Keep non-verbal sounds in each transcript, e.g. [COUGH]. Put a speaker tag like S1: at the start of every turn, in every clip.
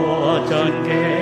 S1: 못찾게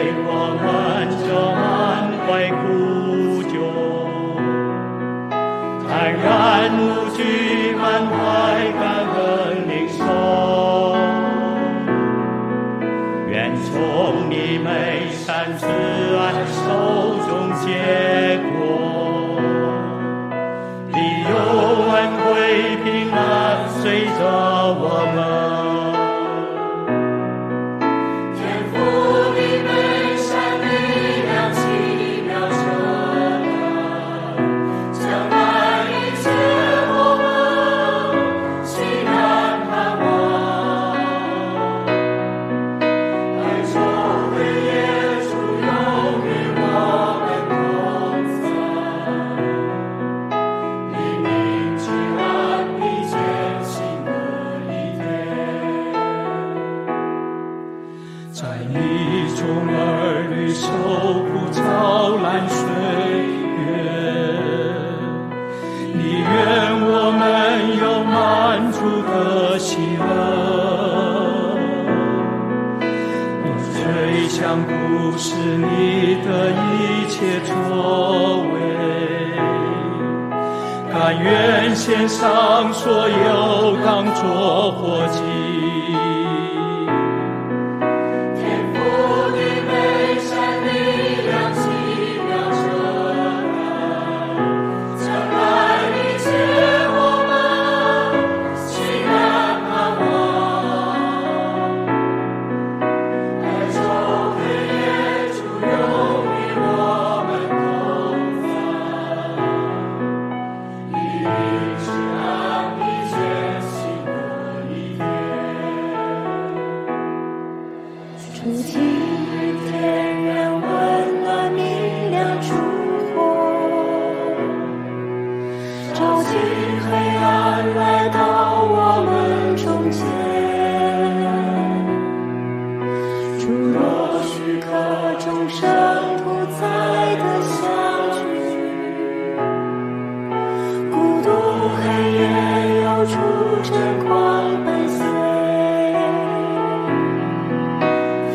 S1: 上所有当作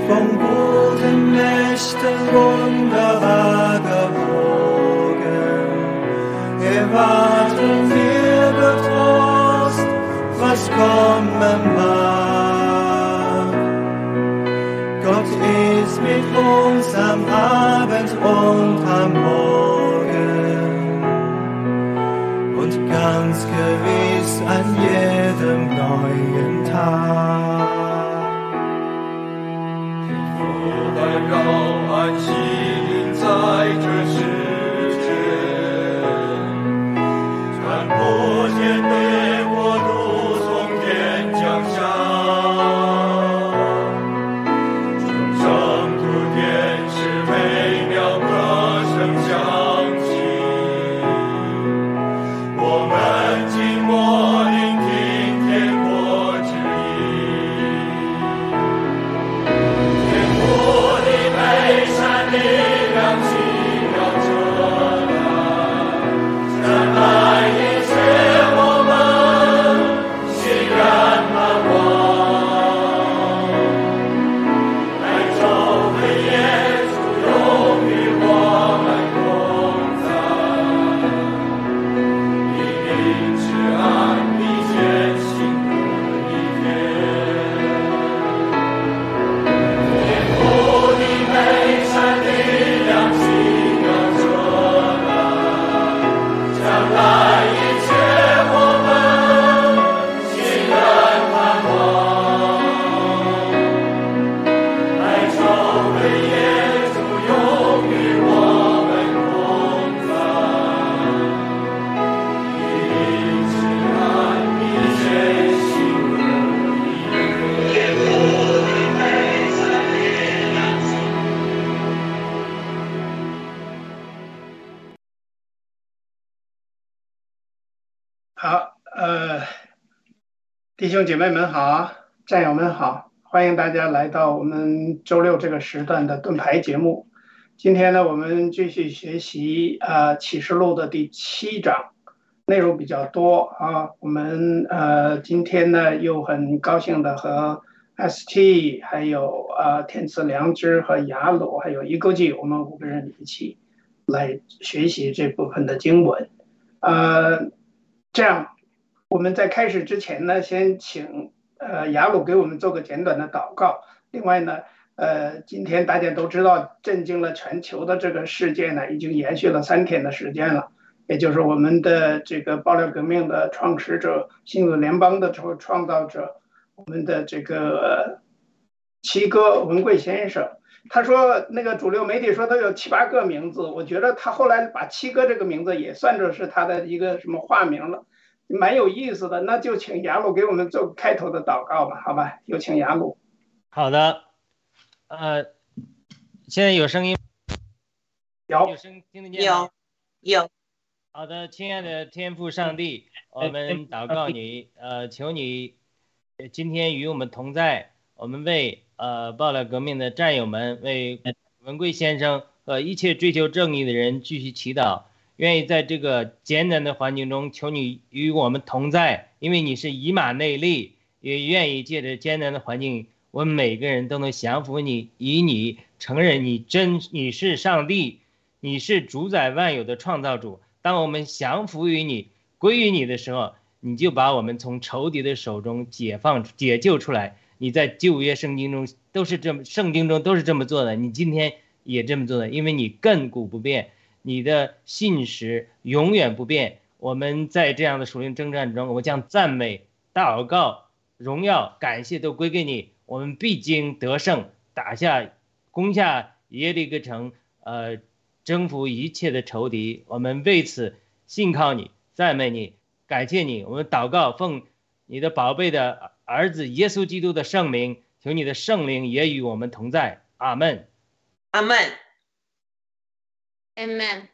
S1: vom Boden Nächten wunderbar gewogen. Erwarten wir getrost, was kommen mag. Gott ist mit uns am Abend und am Morgen und ganz gewiss an jedem neuen Tag. 温柔安息
S2: 兄，弟姐妹们好，战友们好，欢迎大家来到我们周六这个时段的盾牌节目。今天呢，我们继续学习啊启示录的第七章，内容比较多啊。我们呃今天呢又很高兴的和 ST 还有啊天赐良知和雅鲁还有一勾记，我们五个人一起来学习这部分的经文，呃。这样，我们在开始之前呢，先请呃雅鲁给我们做个简短的祷告。另外呢，呃，今天大家都知道，震惊了全球的这个事件呢，已经延续了三天的时间了。也就是我们的这个爆料革命的创始者、新闻联邦的创创造者，我们的这个七哥文贵先生，他说那个主流媒体说他有七八个名字，我觉得他后来把七哥这个名字也算作是他的一个什么化名了。蛮有意思的，那就请雅鲁给我们做开头的祷告吧，好吧？有请雅鲁。
S3: 好的，呃，现在有声音，
S2: 有
S3: 有声听得见
S4: 有有。
S3: 好的，亲爱的天父上帝，我们祷告你，呃，求你今天与我们同在，我们为呃暴乱革命的战友们，为文贵先生和一切追求正义的人继续祈祷。愿意在这个艰难的环境中，求你与我们同在，因为你是以马内利，也愿意借着艰难的环境，我们每个人都能降服你，以你承认你真你是上帝，你是主宰万有的创造主。当我们降服于你，归于你的时候，你就把我们从仇敌的手中解放、解救出来。你在旧约圣经中都是这么，圣经中都是这么做的，你今天也这么做的，因为你亘古不变。你的信实永远不变。我们在这样的属灵征战中，我将赞美、祷告、荣耀、感谢都归给你。我们必经得胜，打下、攻下耶利哥城，呃，征服一切的仇敌。我们为此信靠你，赞美你，感谢你。我们祷告，奉你的宝贝的儿子耶稣基督的圣名，求你的圣灵也与我们同在。阿门。
S4: 阿门。Amen。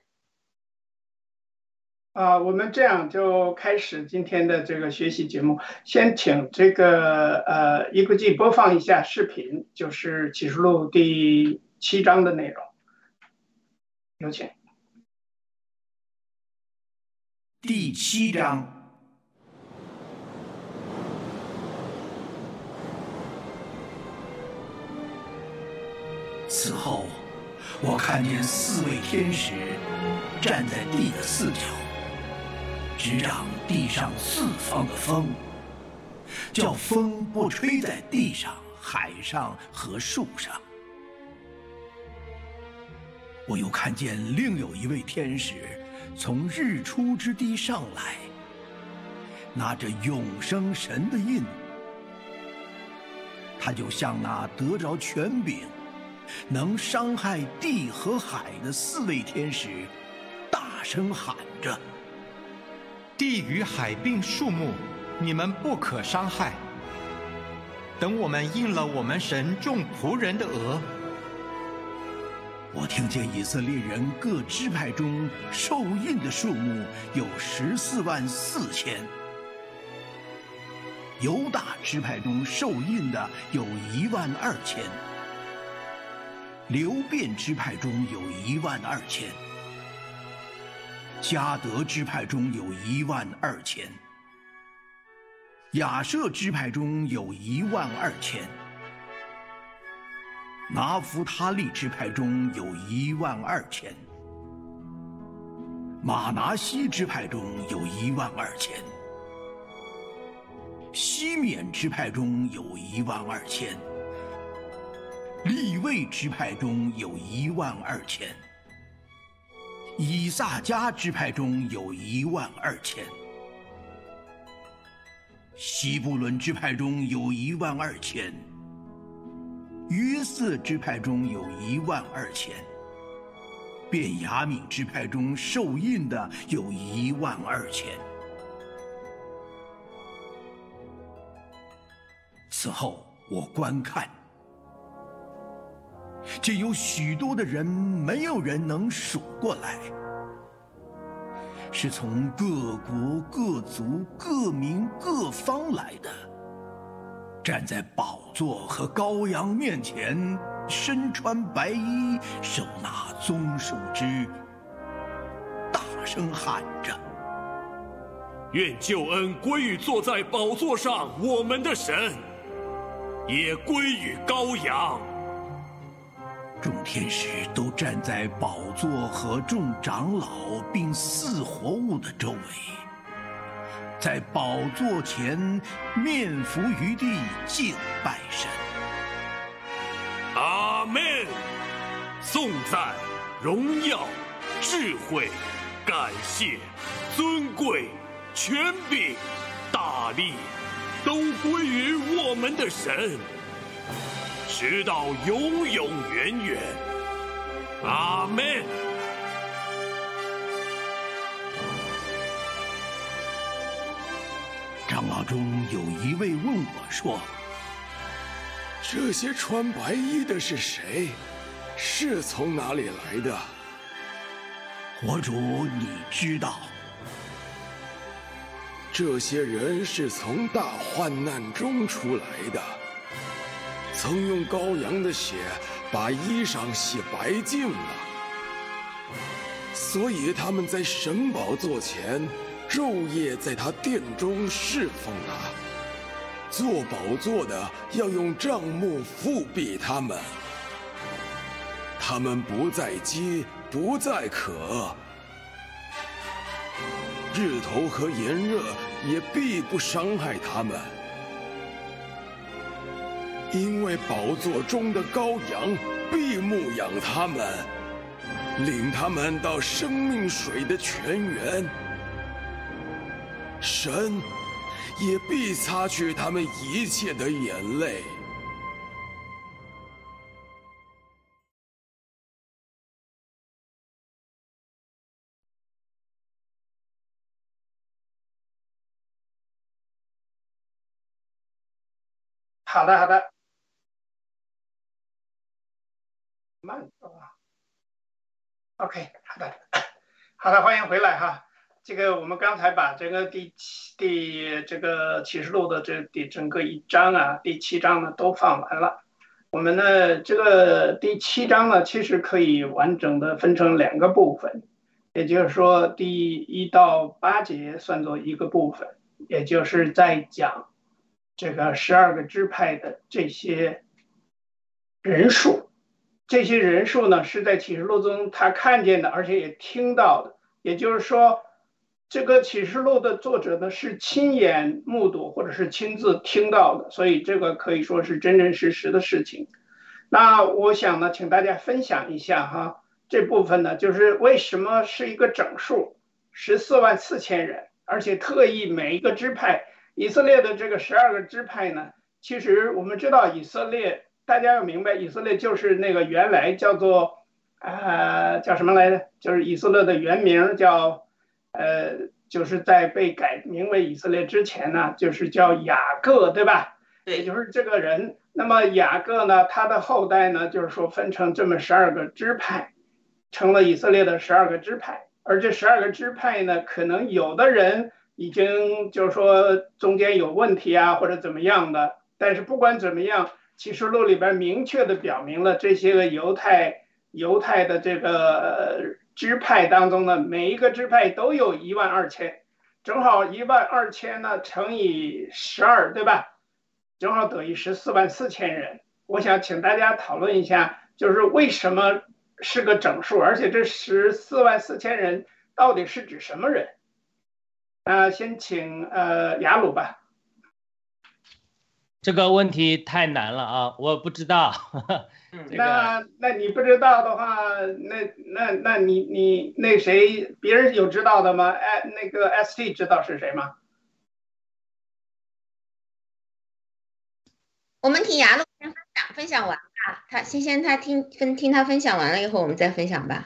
S2: 啊，我们这样就开始今天的这个学习节目。先请这个呃一个记播放一下视频，就是启示录第七章的内容。有请。
S5: 第七章。此后。我看见四位天使站在地的四角，执掌地上四方的风，叫风不吹在地上、海上和树上。我又看见另有一位天使从日出之地上来，拿着永生神的印，他就像那得着权柄。能伤害地和海的四位天使，大声喊着：“
S6: 地与海并树木，你们不可伤害。等我们应了我们神众仆人的额。”
S5: 我听见以色列人各支派中受印的数目有十四万四千，犹大支派中受印的有一万二千。流变支派中有一万二千，加德支派中有一万二千，雅舍支派中有一万二千，拿弗他利支派中有一万二千，马拿西支派中有一万二千，西缅支派中有一万二千。立位支派中有一万二千，以萨迦支派中有一万二千，西布伦支派中有一万二千，约瑟支派中有一万二千，便雅悯支派中受印的有一万二千。此后，我观看。这有许多的人，没有人能数过来。是从各国各族各民各方来的，站在宝座和羔羊面前，身穿白衣，手拿棕树枝，大声喊着。
S7: 愿救恩归于坐在宝座上我们的神，也归于羔羊。
S5: 众天使都站在宝座和众长老并四活物的周围，在宝座前面伏于地敬拜神。
S7: 阿门！颂赞、荣耀、智慧、感谢、尊贵、权柄、大力，都归于我们的神。直到永永远远，阿门。
S5: 长老中有一位问我说：“
S8: 这些穿白衣的是谁？是从哪里来的？”
S5: 佛主，你知道。
S8: 这些人是从大患难中出来的。曾用羔羊的血把衣裳洗白净了，所以他们在神宝座前昼夜在他殿中侍奉他。做宝座的要用帐幕覆庇他们，他们不再饥，不再渴，日头和炎热也必不伤害他们。因为宝座中的羔羊必牧养他们，领他们到生命水的泉源，神也必擦去他们一切的眼泪。
S2: 好的，好的。慢啊，OK，好的，[COUGHS] 好的，欢迎回来哈。这个我们刚才把这个第七第这个启示录的这第整个一章啊，第七章呢都放完了。我们呢这个第七章呢，其实可以完整的分成两个部分，也就是说第一到八节算作一个部分，也就是在讲这个十二个支派的这些人数。这些人数呢，是在启示录中他看见的，而且也听到的。也就是说，这个启示录的作者呢是亲眼目睹或者是亲自听到的，所以这个可以说是真真实实的事情。那我想呢，请大家分享一下哈，这部分呢就是为什么是一个整数，十四万四千人，而且特意每一个支派，以色列的这个十二个支派呢，其实我们知道以色列。大家要明白，以色列就是那个原来叫做，呃，叫什么来着？就是以色列的原名叫，呃，就是在被改名为以色列之前呢，就是叫雅各，对吧？
S9: 对，
S2: 就是这个人。那么雅各呢，他的后代呢，就是说分成这么十二个支派，成了以色列的十二个支派。而这十二个支派呢，可能有的人已经就是说中间有问题啊，或者怎么样的。但是不管怎么样。启示录里边明确的表明了，这些个犹太犹太的这个支派当中呢，每一个支派都有一万二千，正好一万二千呢乘以十二，对吧？正好等于十四万四千人。我想请大家讨论一下，就是为什么是个整数，而且这十四万四千人到底是指什么人？啊，先请呃雅鲁吧。
S3: 这个问题太难了啊，我不知道。[LAUGHS]
S2: 那那你不知道的话，那那那你你那谁，别人有知道的吗？哎，那个 ST 知道是谁吗？
S9: 我们听牙路先分享，分享完吧。他先先他听分听他分享完了以后，我们再分享吧。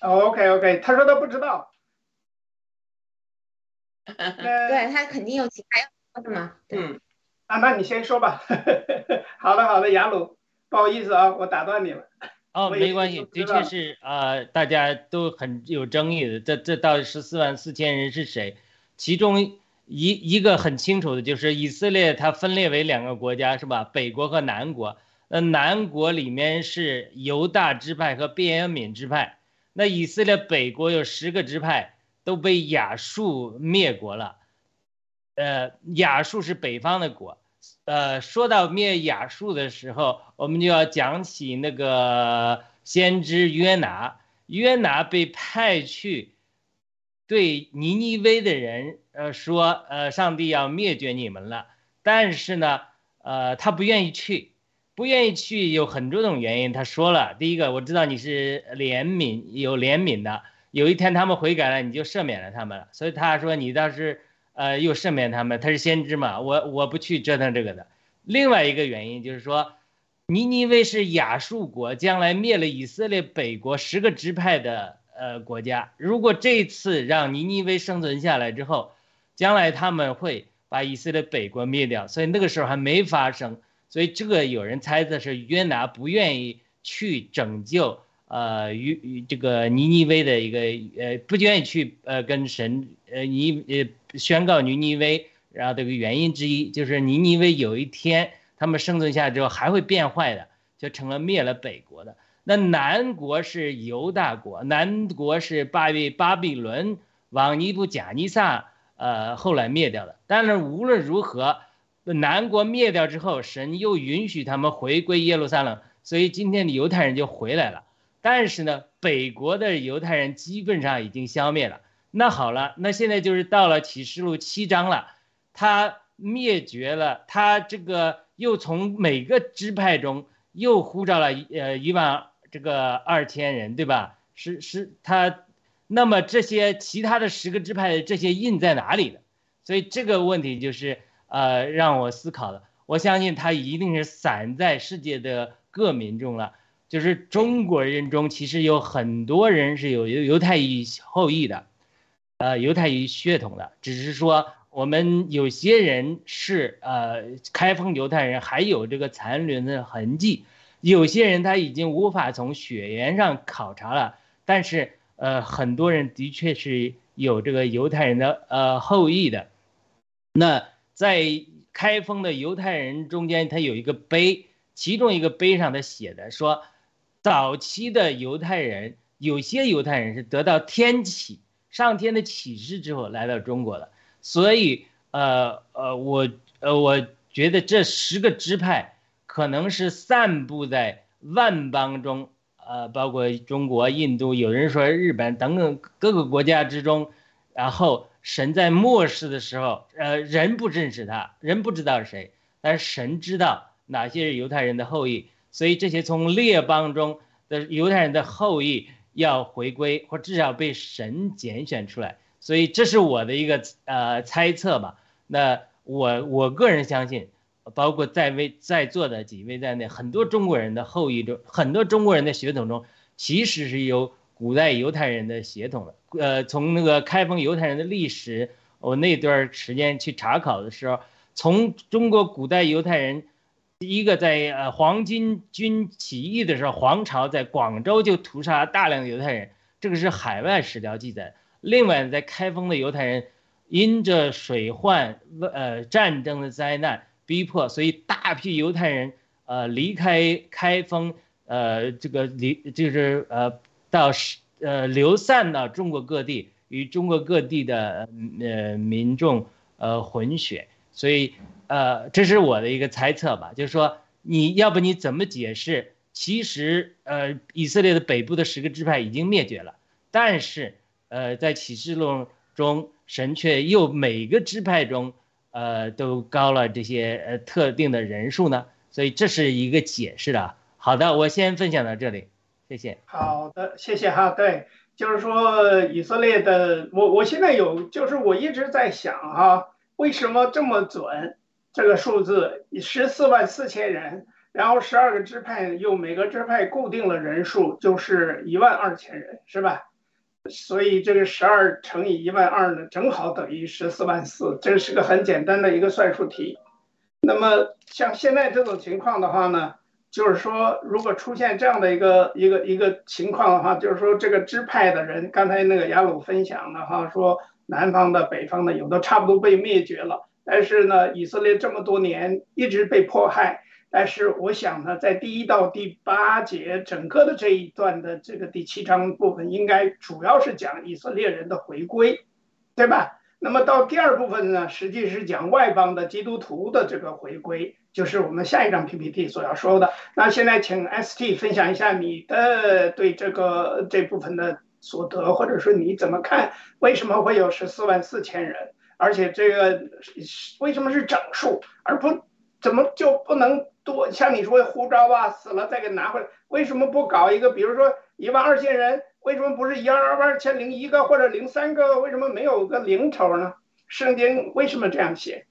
S2: OK OK，他说他不知道。[LAUGHS]
S9: 对他肯定有其他要说的嘛。嗯。
S2: 啊，那你先说吧。[LAUGHS] 好的，好的，雅鲁，不好意思啊，我打断你了。
S3: 哦，没关系，的确是呃，大家都很有争议的。这这到底十四万四千人是谁？其中一一个很清楚的就是以色列，它分裂为两个国家，是吧？北国和南国。那南国里面是犹大支派和便雅悯支派，那以色列北国有十个支派都被亚述灭国了。呃，亚述是北方的国。呃，说到灭亚述的时候，我们就要讲起那个先知约拿。约拿被派去对尼尼微的人，呃，说，呃，上帝要灭绝你们了。但是呢，呃，他不愿意去，不愿意去有很多种原因。他说了，第一个，我知道你是怜悯有怜悯的，有一天他们悔改了，你就赦免了他们了。所以他说你倒是。呃，又赦免他们，他是先知嘛，我我不去折腾这个的。另外一个原因就是说，尼尼微是亚述国将来灭了以色列北国十个支派的呃国家，如果这次让尼尼微生存下来之后，将来他们会把以色列北国灭掉，所以那个时候还没发生，所以这个有人猜测是约拿不愿意去拯救。呃，与与这个尼尼微的一个呃，不愿意去呃跟神呃尼呃宣告尼尼微，然后这个原因之一就是尼尼微有一天他们生存下来之后还会变坏的，就成了灭了北国的。那南国是犹大国，南国是巴比巴比伦王尼布贾尼撒呃后来灭掉的。但是无论如何，南国灭掉之后，神又允许他们回归耶路撒冷，所以今天的犹太人就回来了。但是呢，北国的犹太人基本上已经消灭了。那好了，那现在就是到了启示录七章了，他灭绝了，他这个又从每个支派中又呼召了呃一万这个二千人，对吧？是是，他那么这些其他的十个支派的这些印在哪里呢？所以这个问题就是呃让我思考的。我相信他一定是散在世界的各民众了。就是中国人中，其实有很多人是有犹犹太裔后裔的，呃，犹太裔血统的。只是说，我们有些人是呃开封犹太人，还有这个残留的痕迹；有些人他已经无法从血缘上考察了，但是呃，很多人的确是有这个犹太人的呃后裔的。那在开封的犹太人中间，他有一个碑，其中一个碑上他写的说。早期的犹太人，有些犹太人是得到天启、上天的启示之后来到中国的，所以，呃呃，我呃我觉得这十个支派可能是散布在万邦中，呃，包括中国、印度，有人说日本等等各个国家之中，然后神在末世的时候，呃，人不认识他，人不知道是谁，但是神知道哪些是犹太人的后裔。所以这些从列邦中的犹太人的后裔要回归，或至少被神拣选出来。所以这是我的一个呃猜测吧。那我我个人相信，包括在位在座的几位在内，很多中国人的后裔中，很多中国人的血统中，其实是有古代犹太人的血统的。呃，从那个开封犹太人的历史，我那段时间去查考的时候，从中国古代犹太人。第一个，在呃黄巾军起义的时候，黄巢在广州就屠杀大量的犹太人，这个是海外史料记载。另外，在开封的犹太人，因着水患、呃战争的灾难逼迫，所以大批犹太人呃离开开封，呃这个离就是呃到呃流散到中国各地，与中国各地的呃民众呃混血，所以。呃，这是我的一个猜测吧，就是说，你要不你怎么解释？其实，呃，以色列的北部的十个支派已经灭绝了，但是，呃，在启示录中，神却又每个支派中，呃，都高了这些呃特定的人数呢？所以这是一个解释的。好的，我先分享到这里，谢谢。
S2: 好的，谢谢哈。对，就是说以色列的，我我现在有，就是我一直在想哈，为什么这么准？这个数字十四万四千人，然后十二个支派又每个支派固定了人数，就是一万二千人，是吧？所以这个十二乘以一万二呢，正好等于十四万四，这是个很简单的一个算术题。那么像现在这种情况的话呢，就是说，如果出现这样的一个一个一个情况的话，就是说这个支派的人，刚才那个雅鲁分享的哈，说南方的、北方的有的差不多被灭绝了，但是呢，以色列这么多年一直被迫害。但是我想呢，在第一到第八节整个的这一段的这个第七章部分，应该主要是讲以色列人的回归，对吧？那么到第二部分呢，实际是讲外邦的基督徒的这个回归，就是我们下一张 PPT 所要说的。那现在请 ST 分享一下你的对这个这部分的所得，或者说你怎么看？为什么会有十四万四千人？而且这个为什么是整数，而不怎么就不能？多像你说护照吧，死了再给拿回来，为什么不搞一个？比如说一万二千人，为什么不是一万二千零一个或者零三个？为什么没有个零头呢？圣经为什么这样写？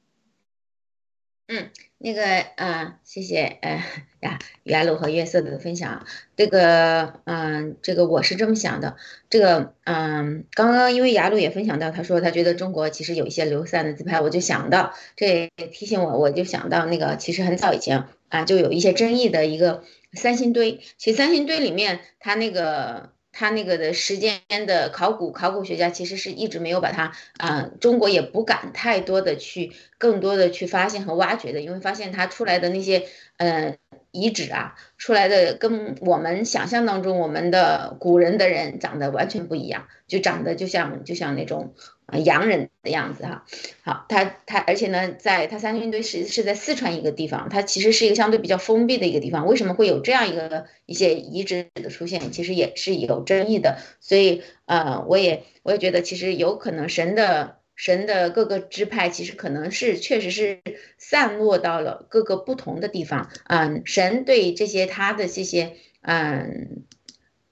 S9: 嗯，那个，嗯，谢谢，呃呀，雅鲁和月色的分享。这个，嗯，这个我是这么想的。这个，嗯，刚刚因为雅鲁也分享到，他说他觉得中国其实有一些流散的自拍，我就想到，这也提醒我，我就想到那个，其实很早以前啊，就有一些争议的一个三星堆。其实三星堆里面，它那个。他那个的时间的考古考古学家其实是一直没有把它啊，中国也不敢太多的去更多的去发现和挖掘的，因为发现它出来的那些嗯遗址啊，出来的跟我们想象当中我们的古人的人长得完全不一样，就长得就像就像那种。啊，洋人的样子哈，好，他他，而且呢，在他三星堆是是在四川一个地方，它其实是一个相对比较封闭的一个地方。为什么会有这样一个一些遗址的出现？其实也是有争议的。所以，呃，我也我也觉得，其实有可能神的神的各个支派，其实可能是确实是散落到了各个不同的地方。嗯，神对这些他的这些嗯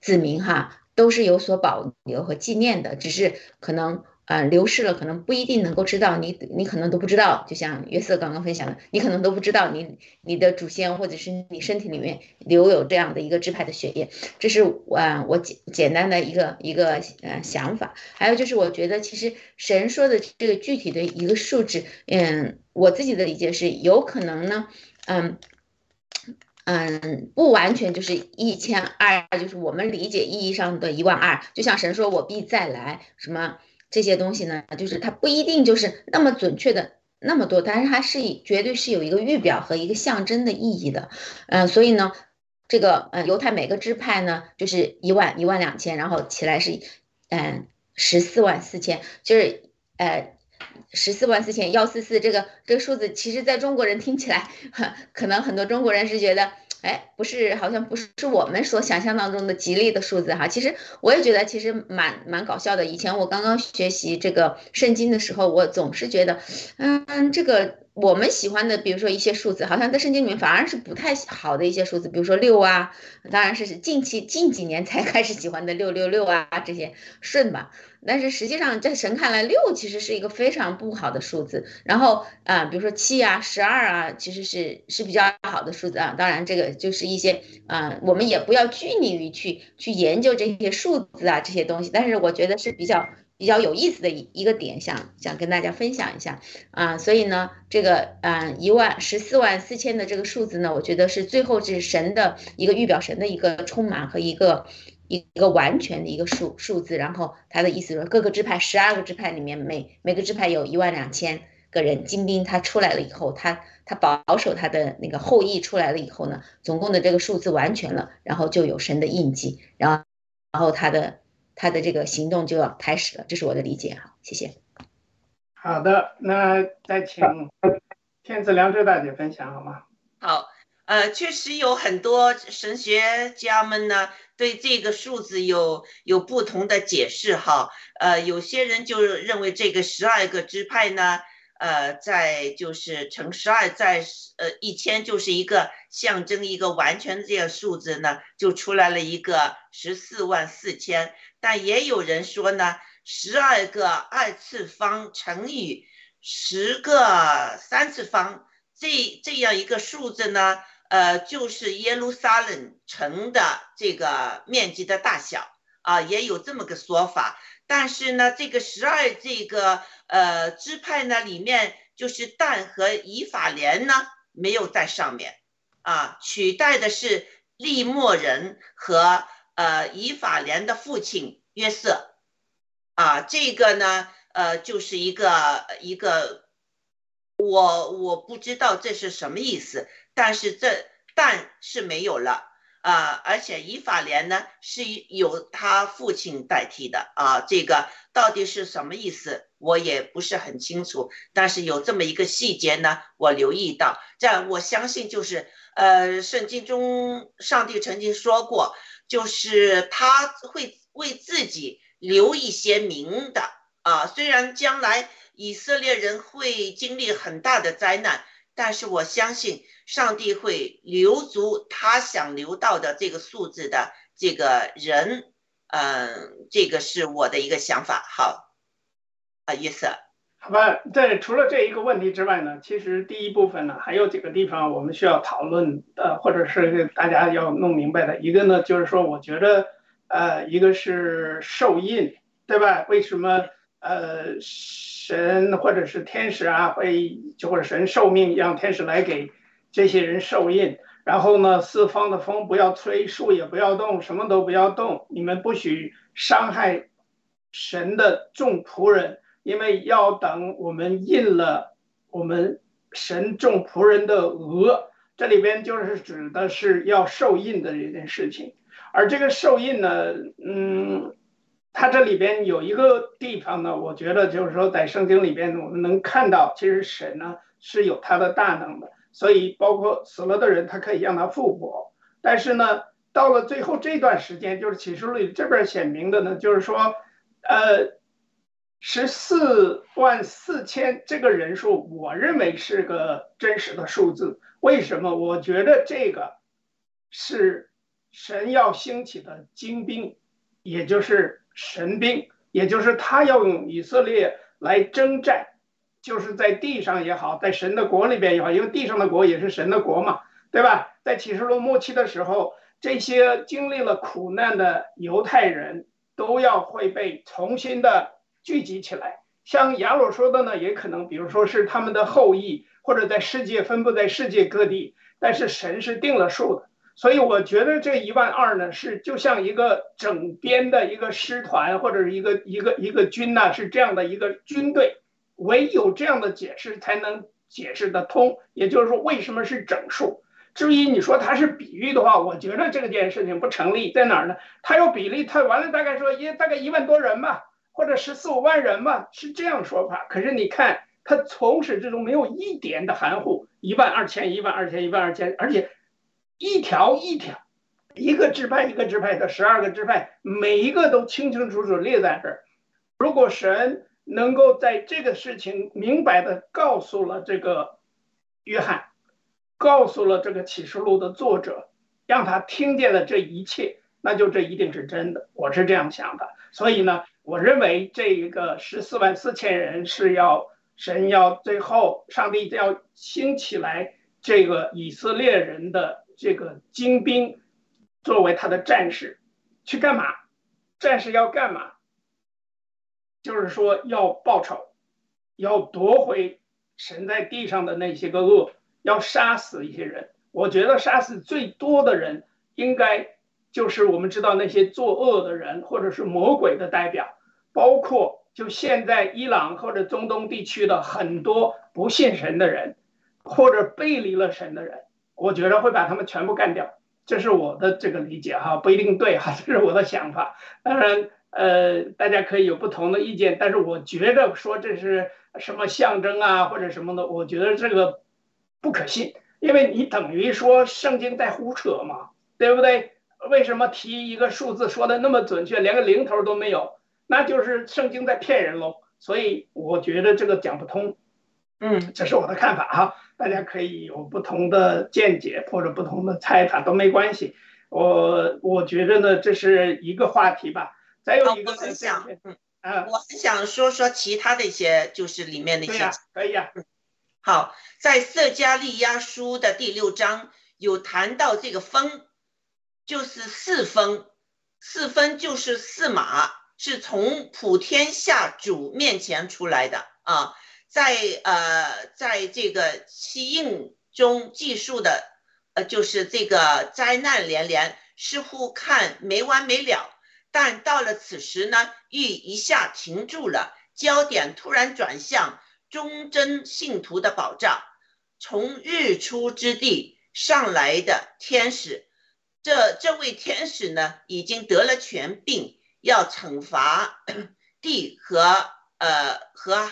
S9: 子民哈，都是有所保留和纪念的，只是可能。啊，流逝了，可能不一定能够知道，你你可能都不知道，就像约瑟刚刚分享的，你可能都不知道，你你的祖先或者是你身体里面留有这样的一个支派的血液，这是啊我简简单的一个一个呃想法。还有就是，我觉得其实神说的这个具体的一个数字，嗯，我自己的理解是有可能呢，嗯嗯，不完全就是一千二，就是我们理解意义上的一万二，就像神说我必再来什么。这些东西呢，就是它不一定就是那么准确的那么多，但是它是以绝对是有一个预表和一个象征的意义的，嗯，所以呢，这个呃犹太每个支派呢就是一万一万两千，然后起来是嗯十四万四千，就是呃十四万四千幺四四这个这个数字，其实在中国人听起来，[LAUGHS] 可能很多中国人是觉得。哎，不是，好像不是我们所想象当中的吉利的数字哈。其实我也觉得，其实蛮蛮搞笑的。以前我刚刚学习这个圣经的时候，我总是觉得，嗯，这个我们喜欢的，比如说一些数字，好像在圣经里面反而是不太好的一些数字，比如说六啊，当然是近期近几年才 [LAUGHS] 开始喜欢的六六六啊这些顺吧。但是实际上，在神看来，六其实是一个非常不好的数字。然后啊，比如说七啊、十二啊，其实是是比较好的数字啊。当然，这个就是一些啊，我们也不要拘泥于去去研究这些数字啊这些东西。但是我觉得是比较比较有意思的一一个点，想想跟大家分享一下啊。所以呢，这个嗯一万十四万四千的这个数字呢，我觉得是最后是神的一个预表，神的一个充满和一个。一个完全的一个数数字，然后他的意思说，各个支派十二个支派里面，每每个支派有一万两千个人精兵，他出来了以后，他他保守他的那个后裔出来了以后呢，总共的这个数字完全了，然后就有神的印记，然后然后他的他的这个行动就要开始了，这是我的理解哈，谢谢。
S2: 好的，那再请天赐良知大姐分享好吗？
S10: 好，呃，确实有很多神学家们呢。对这个数字有有不同的解释哈，呃，有些人就认为这个十二个支派呢，呃，在就是乘十二，在呃一千就是一个象征一个完全这个数字呢，就出来了一个十四万四千。但也有人说呢，十二个二次方乘以十个三次方，这这样一个数字呢。呃，就是耶路撒冷城的这个面积的大小啊，也有这么个说法。但是呢，这个十二这个呃支派呢里面，就是但和以法莲呢没有在上面啊，取代的是利莫人和呃以法莲的父亲约瑟，啊，这个呢，呃，就是一个一个，我我不知道这是什么意思，但是这但是没有了。啊，而且以法莲呢是由他父亲代替的啊，这个到底是什么意思，我也不是很清楚。但是有这么一个细节呢，我留意到，这样我相信就是呃，圣经中上帝曾经说过，就是他会为自己留一些名的啊。虽然将来以色列人会经历很大的灾难，但是我相信。上帝会留足他想留到的这个数字的这个人，嗯，这个是我的一个想法。好，啊，意思。
S2: 好吧，在除了这一个问题之外呢，其实第一部分呢还有几个地方我们需要讨论的，或者是大家要弄明白的。一个呢就是说，我觉得，呃，一个是受印，对吧？为什么呃神或者是天使啊会就或者神受命让天使来给？这些人受印，然后呢，四方的风不要吹，树也不要动，什么都不要动。你们不许伤害神的众仆人，因为要等我们印了我们神众仆人的额。这里边就是指的是要受印的这件事情。而这个受印呢，嗯，它这里边有一个地方呢，我觉得就是说，在圣经里边我们能看到，其实神呢是有他的大能的。所以，包括死了的人，他可以让他复活。但是呢，到了最后这段时间，就是启示录这边显明的呢，就是说，呃，十四万四千这个人数，我认为是个真实的数字。为什么？我觉得这个是神要兴起的精兵，也就是神兵，也就是他要用以色列来征战。就是在地上也好，在神的国里边也好，因为地上的国也是神的国嘛，对吧？在启示录末期的时候，这些经历了苦难的犹太人都要会被重新的聚集起来。像雅鲁说的呢，也可能，比如说是他们的后裔，或者在世界分布在世界各地。但是神是定了数的，所以我觉得这一万二呢，是就像一个整编的一个师团，或者是一个一个一个军呢，是这样的一个军队。唯有这样的解释才能解释得通，也就是说，为什么是整数？至于你说它是比喻的话，我觉得这个件事情不成立，在哪儿呢？它有比例，它完了大概说一大概一万多人吧，或者十四五万人吧，是这样说法。可是你看，它从始至终没有一点的含糊，一万二千，一万二千，一万二千，而且一条一条，一个支派一个支派的十二个支派，每一个都清清楚楚列在这儿。如果神。能够在这个事情明白的告诉了这个约翰，告诉了这个启示录的作者，让他听见了这一切，那就这一定是真的。我是这样想的。所以呢，我认为这一个十四万四千人是要神要最后上帝要兴起来这个以色列人的这个精兵，作为他的战士，去干嘛？战士要干嘛？就是说要报仇，要夺回神在地上的那些个恶，要杀死一些人。我觉得杀死最多的人，应该就是我们知道那些作恶的人，或者是魔鬼的代表，包括就现在伊朗或者中东地区的很多不信神的人，或者背离了神的人，我觉得会把他们全部干掉。这是我的这个理解哈，不一定对哈，[LAUGHS] 这是我的想法。当然。呃，大家可以有不同的意见，但是我觉得说这是什么象征啊，或者什么的，我觉得这个不可信，因为你等于说圣经在胡扯嘛，对不对？为什么提一个数字说的那么准确，连个零头都没有？那就是圣经在骗人喽。所以我觉得这个讲不通。嗯，这是我的看法哈，大家可以有不同的见解或者不同的猜法都没关系。我我觉得呢，这是一个话题吧。再有一个，
S10: 我很想，嗯，我很想说说其他的一些，就是里面的一些，
S2: 可以啊。
S10: 好，在色加利亚书的第六章有谈到这个风，就是四风，四风就是四马，是从普天下主面前出来的啊。在呃，在这个西印中记述的呃，就是这个灾难连连，似乎看没完没了。但到了此时呢，玉一下停住了，焦点突然转向忠贞信徒的保障。从日出之地上来的天使，这这位天使呢，已经得了权柄，要惩罚 [COUGHS] 地和呃和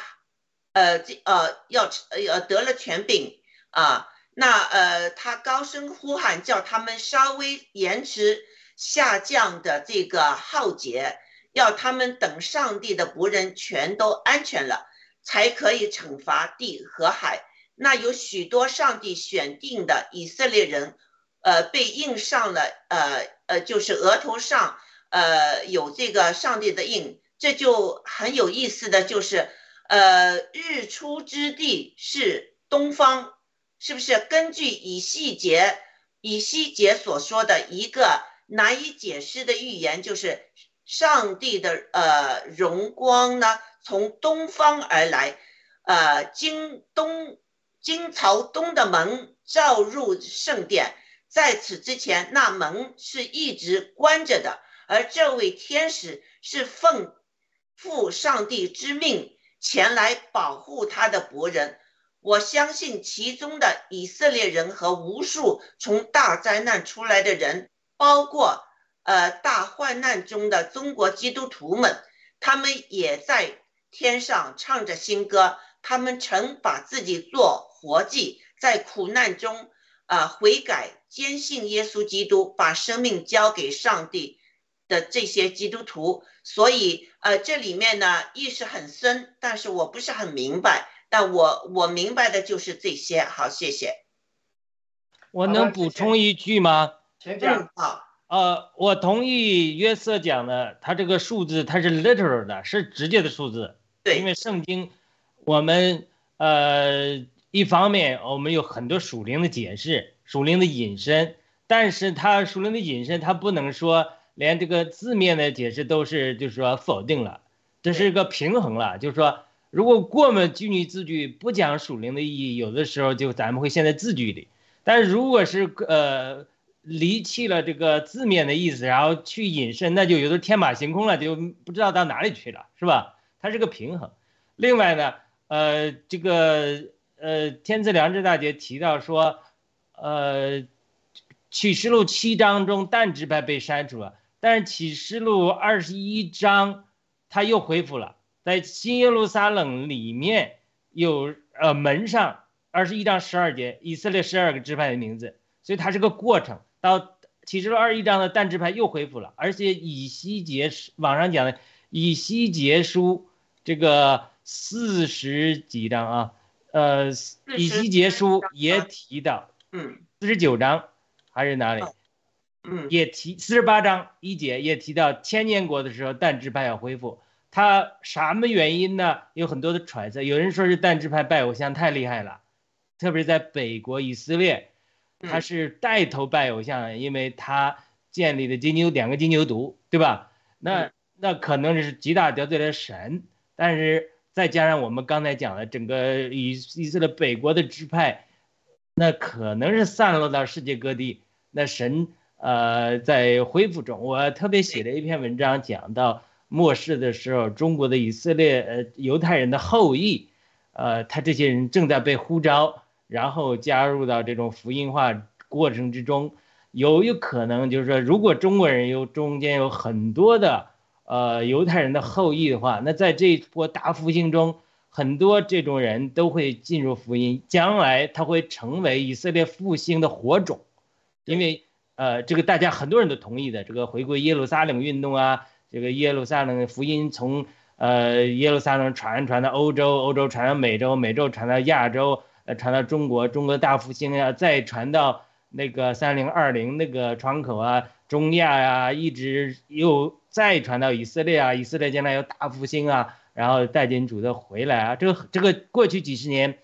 S10: 呃这呃要呃得了权柄啊。那呃，他高声呼喊，叫他们稍微延迟下降的这个浩劫，要他们等上帝的仆人全都安全了，才可以惩罚地和海。那有许多上帝选定的以色列人，呃，被印上了呃呃，就是额头上呃有这个上帝的印，这就很有意思的就是，呃，日出之地是东方。是不是根据以西结以西结所说的一个难以解释的预言，就是上帝的呃荣光呢从东方而来，呃经东经朝东的门照入圣殿，在此之前那门是一直关着的，而这位天使是奉父上帝之命前来保护他的国人。我相信其中的以色列人和无数从大灾难出来的人，包括呃大患难中的中国基督徒们，他们也在天上唱着新歌。他们曾把自己做活祭，在苦难中啊悔改，坚信耶稣基督，把生命交给上帝的这些基督徒。所以呃这里面呢意识很深，但是我不是很明白。但我我明白的就是这些，好，谢谢。
S3: 我能补充一句吗？
S2: 请讲。
S10: 好，
S3: 呃，我同意约瑟讲的，他这个数字它是 literal 的，是直接的数字。
S10: 对。
S3: 因为圣经，我们呃一方面我们有很多属灵的解释、属灵的引申，但是它属灵的引申，它不能说连这个字面的解释都是就是说否定了，这是一个平衡了，就是说。如果过么拘泥字句不讲属灵的意义，有的时候就咱们会陷在字句里；但是如果是呃离弃了这个字面的意思，然后去引申，那就有的天马行空了，就不知道到哪里去了，是吧？它是个平衡。另外呢，呃，这个呃天赐良知大姐提到说，呃启示录七章中但支派被删除了，但是启示录二十一章它又恢复了。在新耶路撒冷里面有呃门上二十一章十二节以色列十二个支派的名字，所以它是个过程。到启示录二十一章的但支派又恢复了，而且以西结网上讲的以西结书这个四十几章啊，呃以西结书也提到，
S10: 嗯，
S3: 四十九章还是哪里？
S10: 嗯，
S3: 也提四十八章一节也提到千年国的时候但支派要恢复。他什么原因呢？有很多的揣测。有人说是但支派拜偶像太厉害了，特别是在北国以色列，他是带头拜偶像，因为他建立的金牛两个金牛犊，对吧？那那可能是极大得罪了神。但是再加上我们刚才讲的整个以以色列北国的支派，那可能是散落到世界各地。那神呃在恢复中，我特别写了一篇文章讲到。末世的时候，中国的以色列呃犹太人的后裔，呃，他这些人正在被呼召，然后加入到这种福音化过程之中，有有可能就是说，如果中国人有中间有很多的呃犹太人的后裔的话，那在这一波大复兴中，很多这种人都会进入福音，将来他会成为以色列复兴的火种，因为呃这个大家很多人都同意的，这个回归耶路撒冷运动啊。这个耶路撒冷福音从呃耶路撒冷传传到欧洲，欧洲传到美洲，美洲传到亚洲，呃传到中国，中国大复兴啊，再传到那个三零二零那个窗口啊，中亚呀，一直又再传到以色列啊，以色列将来有大复兴啊，然后带领主的回来啊，这个这个过去几十年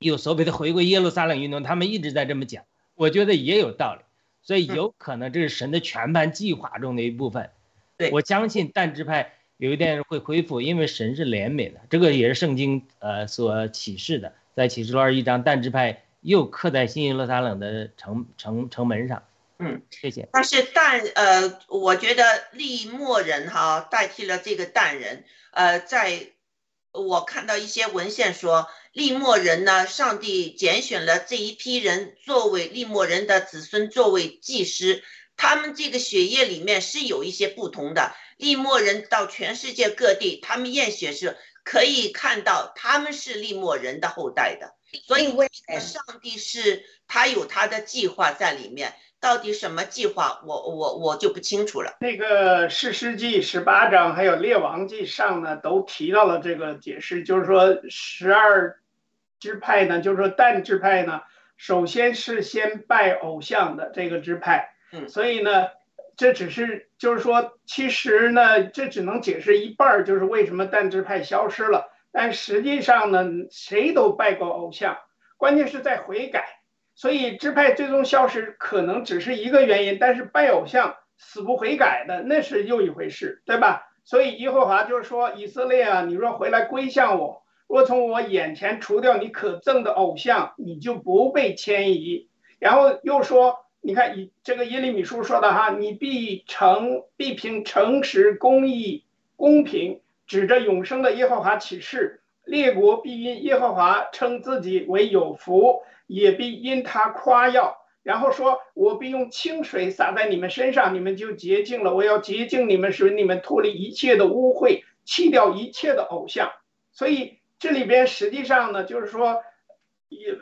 S3: 有所谓的回归耶路撒冷运动，他们一直在这么讲，我觉得也有道理，所以有可能这是神的全盘计划中的一部分。对我相信但支派有一天会恢复，因为神是怜悯的，这个也是圣经呃所启示的，在启示录二一章，但支派又刻在新耶路撒冷的城城城门上。
S10: 嗯，
S3: 谢谢。
S10: 但是但呃，我觉得利莫人哈代替了这个但人，呃，在我看到一些文献说，利莫人呢，上帝拣选了这一批人作为利莫人的子孙，作为祭司，他们这个血液里面是有一些不同的。利莫人到全世界各地，他们验血是可以看到他们是利莫人的后代的，所以上帝是他有他的计划在里面。到底什么计划？我我我就不清楚了。
S2: 那个士师记十八章还有列王记上呢，都提到了这个解释，就是说十二支派呢，就是说但支派呢，首先是先拜偶像的这个支派。
S10: 嗯，
S2: 所以呢，这只是就是说，其实呢，这只能解释一半儿，就是为什么但支派消失了。但实际上呢，谁都拜过偶像，关键是在悔改。所以支派最终消失可能只是一个原因，但是拜偶像死不悔改的那是又一回事，对吧？所以耶和华就是说，以色列啊，你若回来归向我，若从我眼前除掉你可憎的偶像，你就不被迁移。然后又说，你看以这个耶利米书说的哈，你必诚必凭诚实、公义、公平，指着永生的耶和华起誓，列国必因耶和华称自己为有福。也必因他夸耀，然后说：“我必用清水洒在你们身上，你们就洁净了。我要洁净你们，使你们脱离一切的污秽，弃掉一切的偶像。”所以这里边实际上呢，就是说，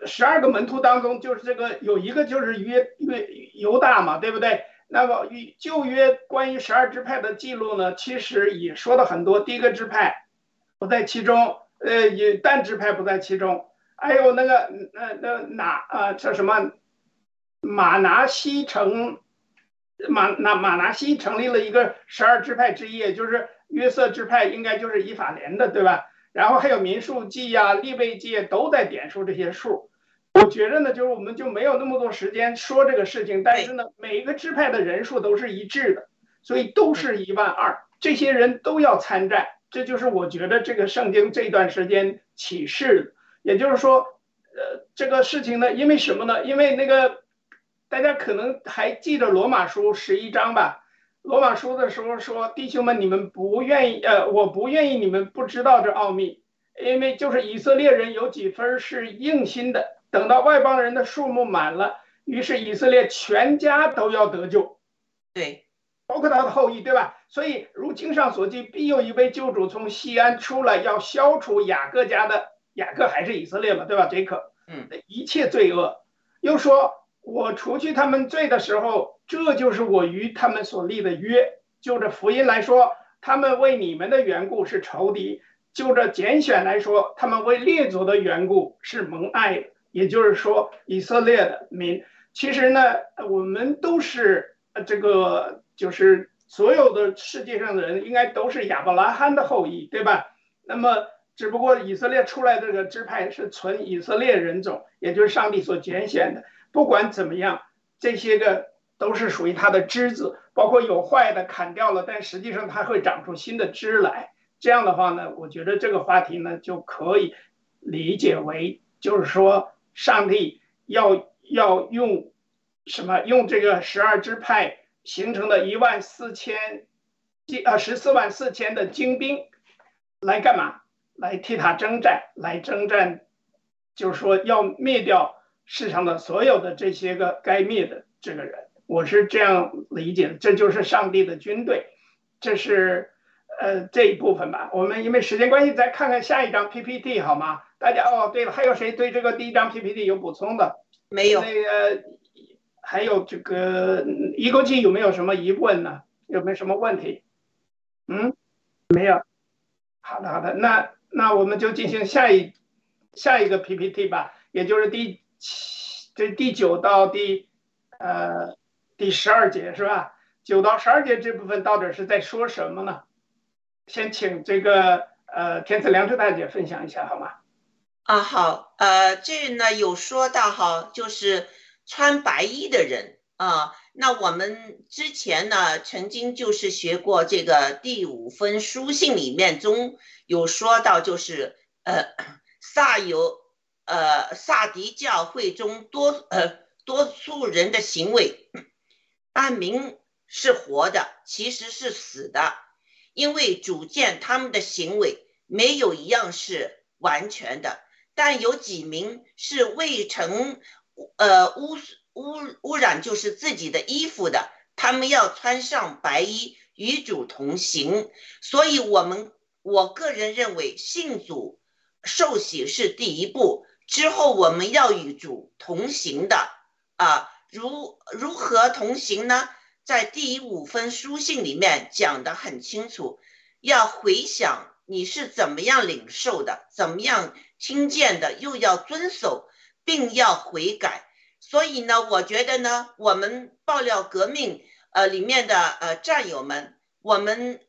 S2: 十二个门徒当中，就是这个有一个就是约约犹大嘛，对不对？那么与旧约关于十二支派的记录呢，其实也说了很多。第一个支派不在其中，呃，也但支派不在其中。还有那个那那哪啊叫什么马拿西城马那马拿西成立了一个十二支派之一，就是约瑟支派，应该就是以法莲的，对吧？然后还有民数记呀、利未记都在点数这些数。我觉着呢，就是我们就没有那么多时间说这个事情，但是呢，每一个支派的人数都是一致的，所以都是一万二，这些人都要参战，这就是我觉得这个圣经这段时间启示。也就是说，呃，这个事情呢，因为什么呢？因为那个大家可能还记得罗马书十一章吧？罗马书的时候说，弟兄们，你们不愿意，呃，我不愿意你们不知道这奥秘，因为就是以色列人有几分是硬心的，等到外邦人的数目满了，于是以色列全家都要得救，
S10: 对，
S2: 包括他的后裔，对吧？所以如经上所记，必有一位救主从西安出来，要消除雅各家的。雅各还是以色列嘛，对吧？杰克，
S10: 嗯，
S2: 一切罪恶，又说我除去他们罪的时候，这就是我与他们所立的约。就这福音来说，他们为你们的缘故是仇敌；就这拣选来说，他们为列祖的缘故是蒙爱。也就是说，以色列的民，其实呢，我们都是这个，就是所有的世界上的人，应该都是亚伯拉罕的后裔，对吧？那么。只不过以色列出来这个支派是纯以色列人种，也就是上帝所拣选的。不管怎么样，这些个都是属于他的枝子，包括有坏的砍掉了，但实际上它会长出新的枝来。这样的话呢，我觉得这个话题呢就可以理解为，就是说上帝要要用什么？用这个十二支派形成的一万四千，呃十四万四千的精兵来干嘛？来替他征战，来征战，就是说要灭掉世上的所有的这些个该灭的这个人，我是这样理解的，这就是上帝的军队，这是呃这一部分吧。我们因为时间关系，再看看下一张 PPT 好吗？大家哦，对了，还有谁对这个第一张 PPT 有补充的？
S10: 没有。
S2: 那个还有这个一口气有没有什么疑问呢？有没有什么问题？嗯，没有。好的，好的，那。那我们就进行下一下一个 PPT 吧，也就是第七，这第九到第呃第十二节是吧？九到十二节这部分到底是在说什么呢？先请这个呃天赐良知大姐分享一下好吗？
S10: 啊好，呃这呢有说到哈，就是穿白衣的人啊，那我们之前呢曾经就是学过这个第五封书信里面中。有说到就是呃，萨有呃萨迪教会中多呃多数人的行为，按明是活的，其实是死的，因为主见他们的行为没有一样是完全的，但有几名是未成呃污污污染就是自己的衣服的，他们要穿上白衣与主同行，所以我们我个人认为信主受洗是第一步，之后我们要与主同行的啊，如如何同行呢？在第五封书信里面讲得很清楚，要回想你是怎么样领受的，怎么样听见的，又要遵守，并要悔改。所以呢，我觉得呢，我们爆料革命呃里面的呃战友们，我们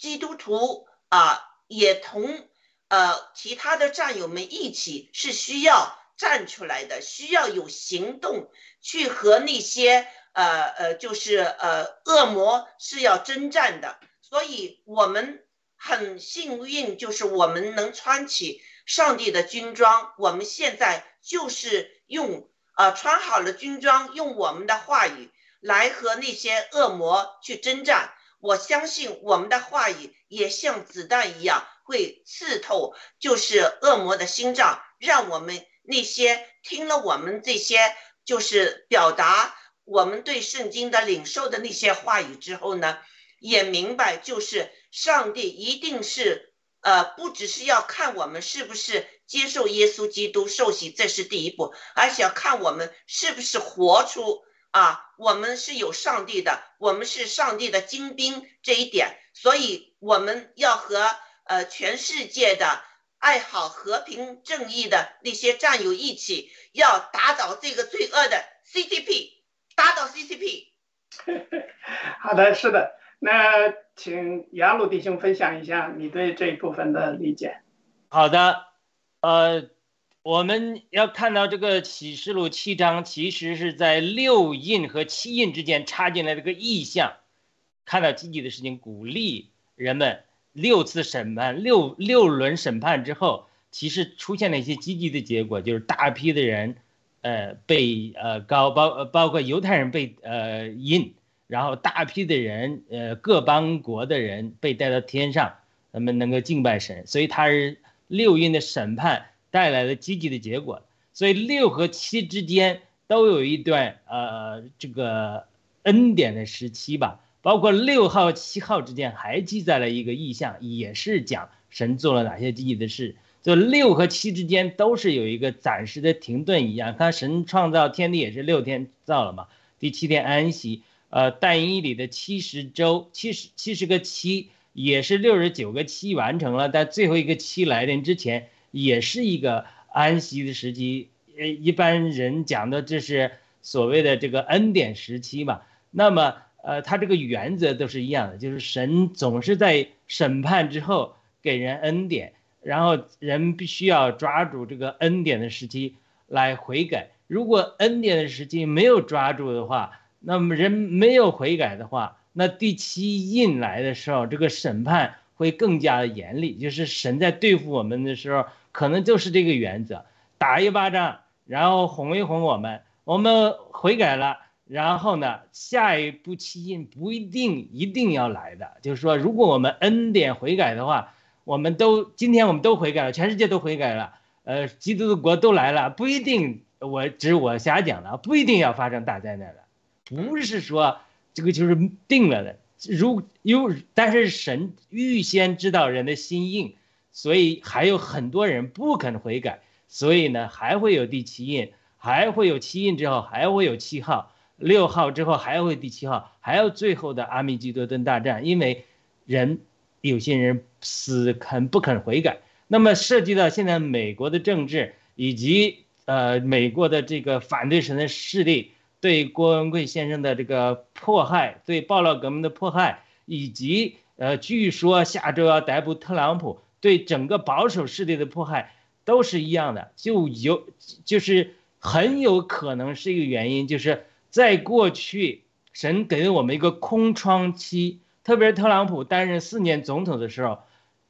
S10: 基督徒啊，也同呃其他的战友们一起是需要站出来的，需要有行动去和那些。呃呃，就是呃，恶魔是要征战的，所以我们很幸运，就是我们能穿起上帝的军装。我们现在就是用啊，穿好了军装，用我们的话语来和那些恶魔去征战。我相信我们的话语也像子弹一样，会刺透就是恶魔的心脏，让我们那些听了我们这些就是表达。我们对圣经的领受的那些话语之后呢，也明白，就是上帝一定是，呃，不只是要看我们是不是接受耶稣基督受洗，这是第一步，而且要看我们是不是活出啊，我们是有上帝的，我们是上帝的精兵这一点，所以我们要和呃全世界的爱好和平正义的那些战友一起，要打倒这个罪恶的 CCP，。打倒 CCP。[LAUGHS]
S2: 好的，是的。那请雅鲁弟兄分享一下你对这一部分的理解。
S3: 好的，呃，我们要看到这个启示录七章，其实是在六印和七印之间插进来这个意象，看到积极的事情，鼓励人们六次审判、六六轮审判之后，其实出现了一些积极的结果，就是大批的人。呃，被呃高包包括犹太人被呃印，然后大批的人呃各邦国的人被带到天上，他们能够敬拜神，所以他是六印的审判带来了积极的结果。所以六和七之间都有一段呃这个恩典的时期吧，包括六号七号之间还记载了一个意象，也是讲神做了哪些积极的事。就六和七之间都是有一个暂时的停顿一样，看神创造天地也是六天造了嘛，第七天安息。呃，但以里的七十周，七十七十个七也是六十九个七完成了，但最后一个七来临之前也是一个安息的时期。呃，一般人讲的这是所谓的这个恩典时期嘛。那么，呃，它这个原则都是一样的，就是神总是在审判之后给人恩典。然后人必须要抓住这个恩典的时机来悔改。如果恩典的时机没有抓住的话，那么人没有悔改的话，那第七印来的时候，这个审判会更加的严厉。就是神在对付我们的时候，可能就是这个原则：打一巴掌，然后哄一哄我们，我们悔改了，然后呢，下一步七印不一定一定要来的。就是说，如果我们恩典悔改的话。我们都今天我们都悔改了，全世界都悔改了，呃，基督的国都来了，不一定我只我瞎讲的，不一定要发生大灾难的，不是说这个就是定了的。如有，但是神预先知道人的心硬，所以还有很多人不肯悔改，所以呢还会有第七印，还会有七印之后还会有七号、六号之后还会第七号，还有最后的阿米基多顿大战，因为人。有些人死肯不肯悔改，那么涉及到现在美国的政治，以及呃美国的这个反对神的势力对郭文贵先生的这个迫害，对暴乱革命的迫害，以及呃据说下周要逮捕特朗普，对整个保守势力的迫害都是一样的，就有就是很有可能是一个原因，就是在过去神给了我们一个空窗期。特别是特朗普担任四年总统的时候，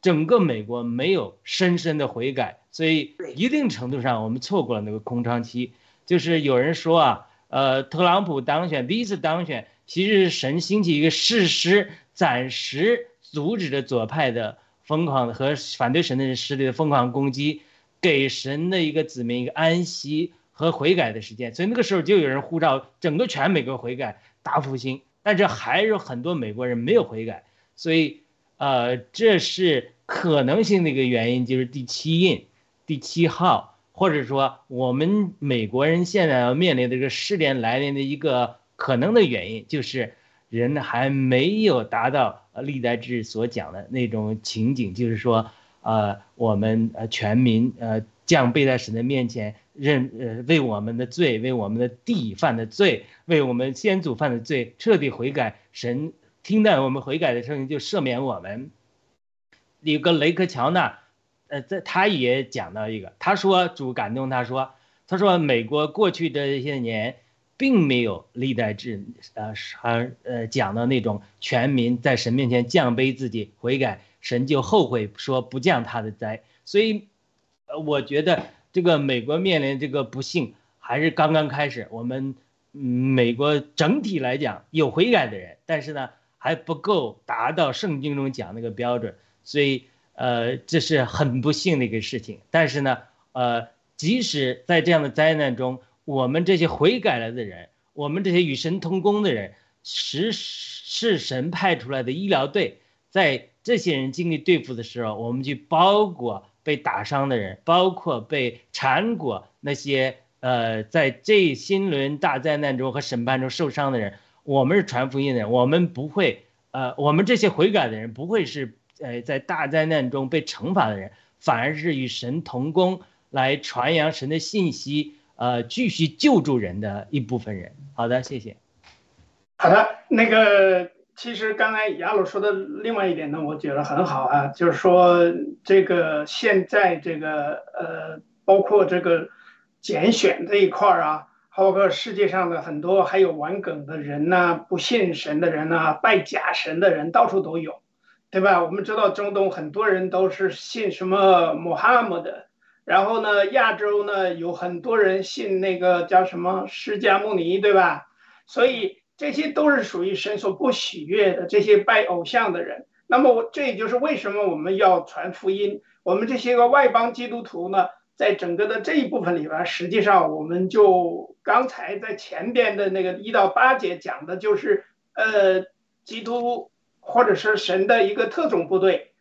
S3: 整个美国没有深深的悔改，所以一定程度上我们错过了那个空窗期。就是有人说啊，呃，特朗普当选第一次当选，其实是神兴起一个事实，暂时阻止着左派的疯狂和反对神的势力的疯狂攻击，给神的一个子民一个安息和悔改的时间。所以那个时候就有人呼召整个全美国悔改大复兴，但是还有很多美国人没有悔改，所以。呃，这是可能性的一个原因，就是第七印，第七号，或者说我们美国人现在要面临的这个试炼来临的一个可能的原因，就是人还没有达到历代志所讲的那种情景，就是说，呃，我们呃全民呃降背在神的面前，认呃为我们的罪，为我们的地犯的罪，为我们先祖犯的罪彻底悔改，神。听到我们悔改的声音，就赦免我们。有个雷克乔纳，呃，在他也讲到一个，他说主感动他说，他说美国过去这些年，并没有历代志，呃，还呃讲的那种全民在神面前降卑自己悔改，神就后悔说不降他的灾。所以，呃，我觉得这个美国面临这个不幸还是刚刚开始。我们美国整体来讲有悔改的人，但是呢。还不够达到圣经中讲那个标准，所以呃这是很不幸的一个事情。但是呢，呃，即使在这样的灾难中，我们这些悔改了的人，我们这些与神同工的人，是是神派出来的医疗队，在这些人经历对付的时候，我们去包裹被打伤的人，包括被缠裹那些呃在这新轮大灾难中和审判中受伤的人。我们是传福音的人，我们不会，呃，我们这些悔改的人不会是，呃，在大灾难中被惩罚的人，反而是与神同工来传扬神的信息，呃，继续救助人的一部分人。好的，谢谢。
S2: 好的，那个其实刚才亚鲁说的另外一点呢，我觉得很好啊，就是说这个现在这个呃，包括这个拣选这一块儿啊。包括世界上的很多还有玩梗的人呐，不信神的人呐，拜假神的人到处都有，对吧？我们知道中东很多人都是信什么穆罕默德，然后呢，亚洲呢有很多人信那个叫什么释迦牟尼，对吧？所以这些都是属于神所不喜悦的这些拜偶像的人。那么我这也就是为什么我们要传福音，我们这些个外邦基督徒呢？在整个的这一部分里边，实际上我们就刚才在前边的那个一到八节讲的就是，呃，基督或者是神的一个特种部队，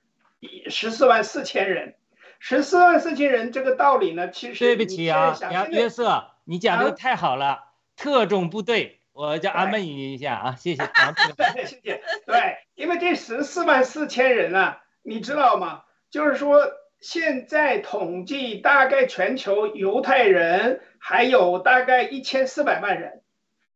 S2: 十四万四千人，十四万四千人这个道理呢，其实
S3: 对不起啊，约瑟，你讲的太好了，特种部队，我叫阿妹一下啊，谢谢，[LAUGHS]
S2: 谢谢，对，因为这十四万四千人啊，你知道吗？就是说。现在统计大概全球犹太人还有大概一千四百万人，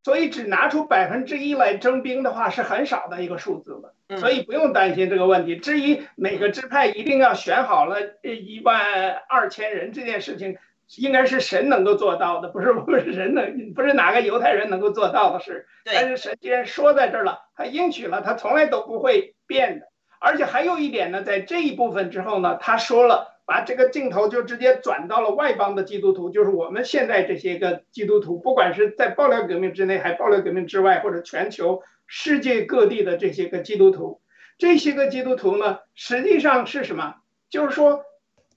S2: 所以只拿出百分之一来征兵的话是很少的一个数字了，所以不用担心这个问题。至于每个支派一定要选好了一万二千人这件事情，应该是神能够做到的，不是 [LAUGHS] 不是人能，不是哪个犹太人能够做到的事。但是神既然说在这儿了，他应许了，他从来都不会变的。而且还有一点呢，在这一部分之后呢，他说了，把这个镜头就直接转到了外邦的基督徒，就是我们现在这些个基督徒，不管是在爆料革命之内，还爆料革命之外，或者全球世界各地的这些个基督徒，这些个基督徒呢，实际上是什么？就是说，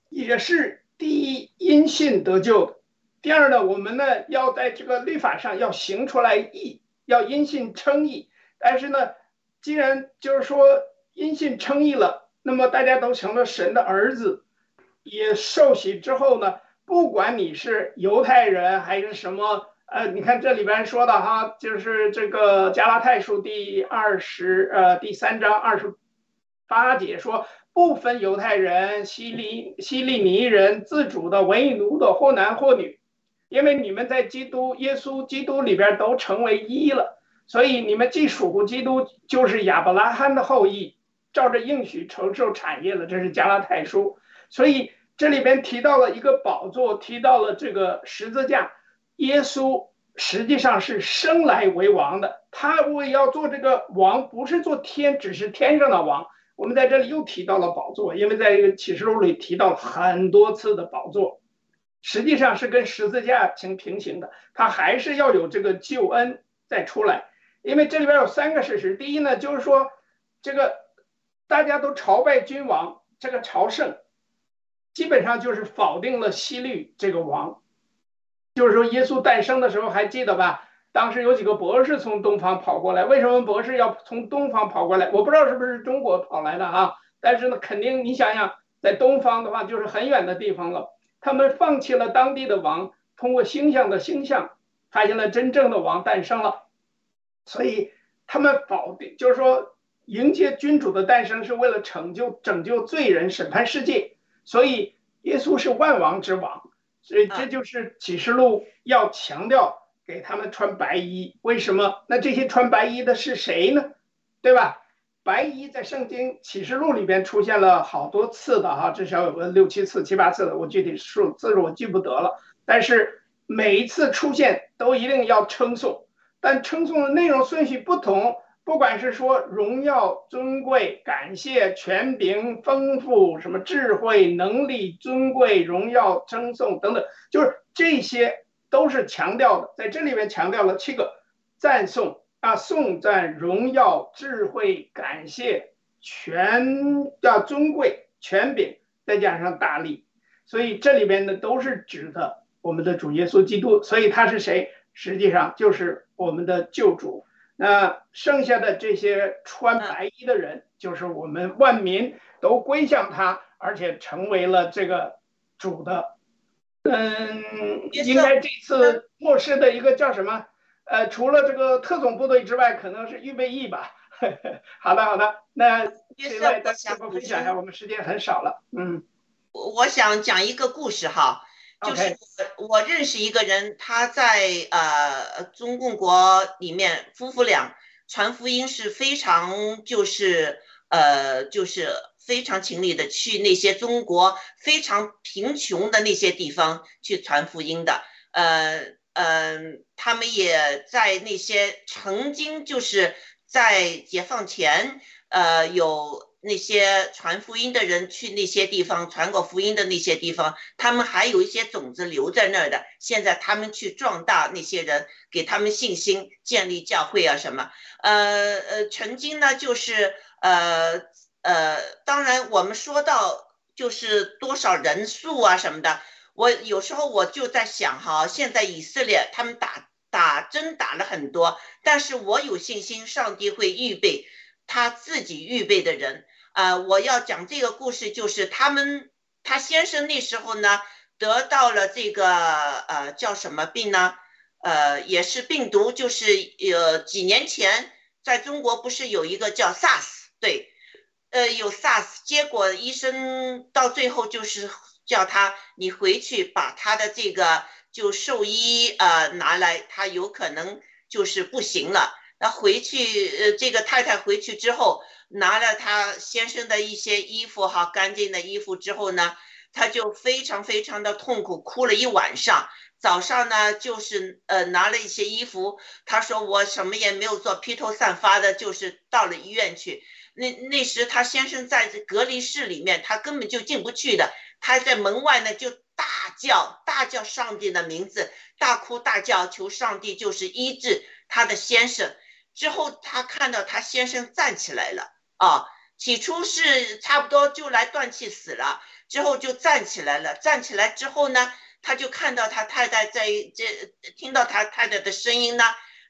S2: 也是第一因信得救，第二呢，我们呢要在这个律法上要行出来义，要因信称义。但是呢，既然就是说。因信称义了，那么大家都成了神的儿子，也受洗之后呢，不管你是犹太人还是什么，呃，你看这里边说的哈，就是这个加拉太书第二十呃第三章二十八节说，不分犹太人、希利希利尼人、自主的、为奴的，或男或女，因为你们在基督耶稣基督里边都成为一了，所以你们既属乎基督，就是亚伯拉罕的后裔。照着应许承受产业了，这是加拉太书。所以这里边提到了一个宝座，提到了这个十字架。耶稣实际上是生来为王的，他为要做这个王，不是做天，只是天上的王，我们在这里又提到了宝座，因为在这个启示录里提到了很多次的宝座，实际上是跟十字架平平行的，它还是要有这个救恩再出来。因为这里边有三个事实，第一呢，就是说这个大家都朝拜君王，这个朝圣基本上就是否定了希律这个王。就是说，耶稣诞生的时候还记得吧？当时有几个博士从东方跑过来，为什么博士要从东方跑过来？我不知道是不是中国跑来的啊，但是呢，肯定你想想，在东方的话就是很远的地方了。他们放弃了当地的王，通过星象的星象，发现了真正的王诞生了。所以他们否定，就是说迎接君主的诞生是为了拯救拯救罪人、审判世界。所以耶稣是万王之王。所以这就是启示录要强调给他们穿白衣，为什么？那这些穿白衣的是谁呢？对吧？白衣在圣经启示录里边出现了好多次的哈，至少有个六七次、七八次的，我具体数字我记不得了。但是每一次出现都一定要称颂，但称颂的内容顺序不同。不管是说荣耀、尊贵、感谢、权柄、丰富，什么智慧、能力、尊贵、荣耀、称颂等等，就是这些都是强调的，在这里面强调了七个赞颂啊，颂赞、荣耀、智慧、感谢、权叫尊贵、权柄，再加上大力，所以这里边呢都是指的我们的主耶稣基督，所以他是谁？实际上就是我们的救主。那剩下的这些穿白衣的人，就是我们万民都归向他，而且成为了这个主的。嗯，应该这次末世的一个叫什么？呃，除了这个特种部队之外，可能是预备役吧。[LAUGHS] 好的，好的。那另外再分享一下，我们时间很少了。嗯，
S10: 我我想讲一个故事哈。就是我认识一个人，他在呃中共国里面，夫妇俩传福音是非常就是呃就是非常勤力的去那些中国非常贫穷的那些地方去传福音的，呃嗯，他们也在那些曾经就是在解放前呃有。那些传福音的人去那些地方传过福音的那些地方，他们还有一些种子留在那儿的。现在他们去壮大那些人，给他们信心，建立教会啊什么。呃呃，曾经呢就是呃呃，当然我们说到就是多少人数啊什么的，我有时候我就在想哈，现在以色列他们打打针打了很多，但是我有信心，上帝会预备。他自己预备的人，呃，我要讲这个故事，就是他们他先生那时候呢，得到了这个呃叫什么病呢？呃，也是病毒，就是呃几年前在中国不是有一个叫 SARS，对，呃有 SARS，结果医生到最后就是叫他你回去把他的这个就兽医呃拿来，他有可能就是不行了。那回去，呃，这个太太回去之后，拿了她先生的一些衣服，哈，干净的衣服之后呢，她就非常非常的痛苦，哭了一晚上。早上呢，就是呃拿了一些衣服，她说我什么也没有做，披头散发的，就是到了医院去。那那时她先生在这隔离室里面，他根本就进不去的，他在门外呢就大叫，大叫上帝的名字，大哭大叫，求上帝就是医治他的先生。之后，他看到他先生站起来了啊！起初是差不多就来断气死了，之后就站起来了。站起来之后呢，他就看到他太太在这，听到他太太的声音呢。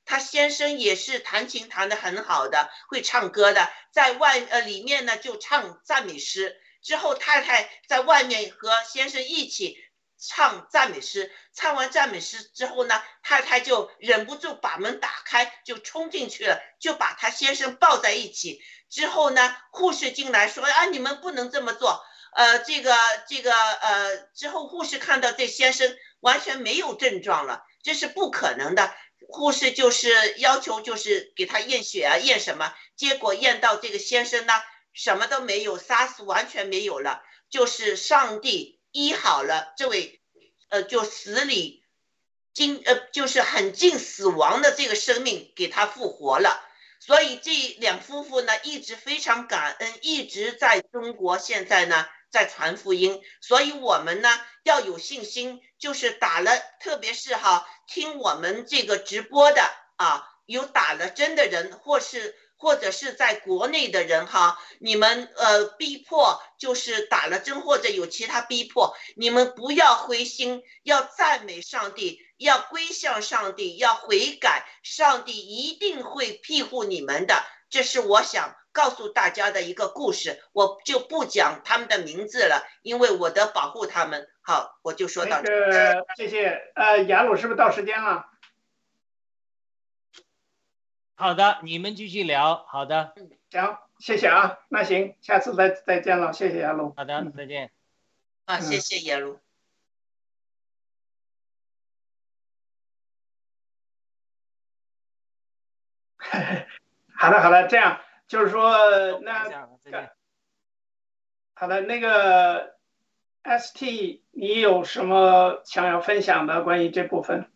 S10: 他先生也是弹琴弹得很好的，会唱歌的，在外呃里面呢就唱赞美诗。之后太太在外面和先生一起。唱赞美诗，唱完赞美诗之后呢，太太就忍不住把门打开，就冲进去了，就把他先生抱在一起。之后呢，护士进来说：“啊，你们不能这么做。”呃，这个这个呃，之后护士看到这先生完全没有症状了，这是不可能的。护士就是要求就是给他验血啊，验什么？结果验到这个先生呢，什么都没有，杀死完全没有了，就是上帝。医好了这位，呃，就死里，近呃，就是很近死亡的这个生命，给他复活了。所以这两夫妇呢一直非常感恩，一直在中国现在呢在传福音。所以我们呢要有信心，就是打了，特别是哈听我们这个直播的啊，有打了针的人，或是。或者是在国内的人哈，你们呃逼迫就是打了针或者有其他逼迫，你们不要灰心，要赞美上帝，要归向上帝，要悔改，上帝一定会庇护你们的。这是我想告诉大家的一个故事，我就不讲他们的名字了，因为我得保护他们。好，我就说到这。
S2: 谢谢。呃，雅鲁是不是到时间了？
S3: 好的，你们继续聊。好的，
S2: 行，谢谢啊。那行，下次再再见了。谢谢雅鲁。
S3: 好的，再见。
S10: 啊，谢谢雅鲁。[LAUGHS]
S2: 好的，好的，这样就是说，那好的，那个 ST，你有什么想要分享的关于这部分？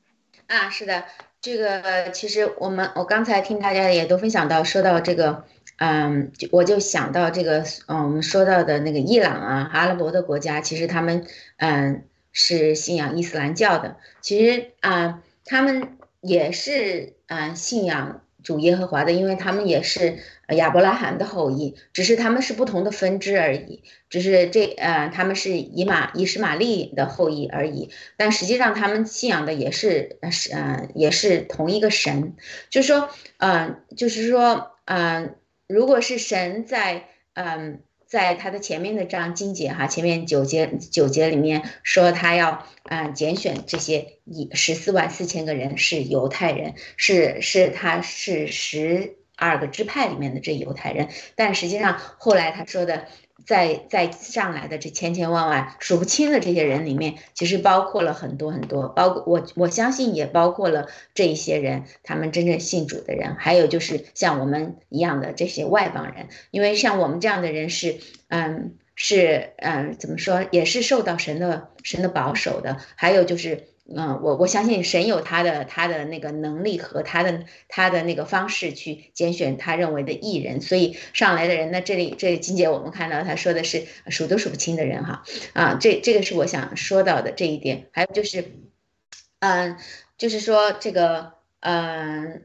S9: 啊，是的。这个其实我们我刚才听大家也都分享到，说到这个，嗯，我就想到这个，嗯，我们说到的那个伊朗啊，阿拉伯的国家，其实他们嗯是信仰伊斯兰教的，其实啊，他们也是嗯信仰。主耶和华的，因为他们也是亚伯拉罕的后裔，只是他们是不同的分支而已。只是这呃，他们是以马以实玛利的后裔而已。但实际上，他们信仰的也是是呃，也是同一个神。就是说，嗯，就是说，嗯，如果是神在嗯。在他的前面的章金节哈，前面九节九节里面说他要嗯拣选这些一十四万四千个人是犹太人，是是他是十二个支派里面的这犹太人，但实际上后来他说的。在在上来的这千千万万数不清的这些人里面，其实包括了很多很多，包括我我相信也包括了这一些人，他们真正信主的人，还有就是像我们一样的这些外邦人，因为像我们这样的人是，嗯，是嗯，怎么说，也是受到神的神的保守的，还有就是。嗯，我我相信神有他的他的那个能力和他的他的那个方式去拣选他认为的艺人，所以上来的人呢，这里这里金姐我们看到他说的是数都数不清的人哈啊，这这个是我想说到的这一点，还有就是，嗯，就是说这个嗯，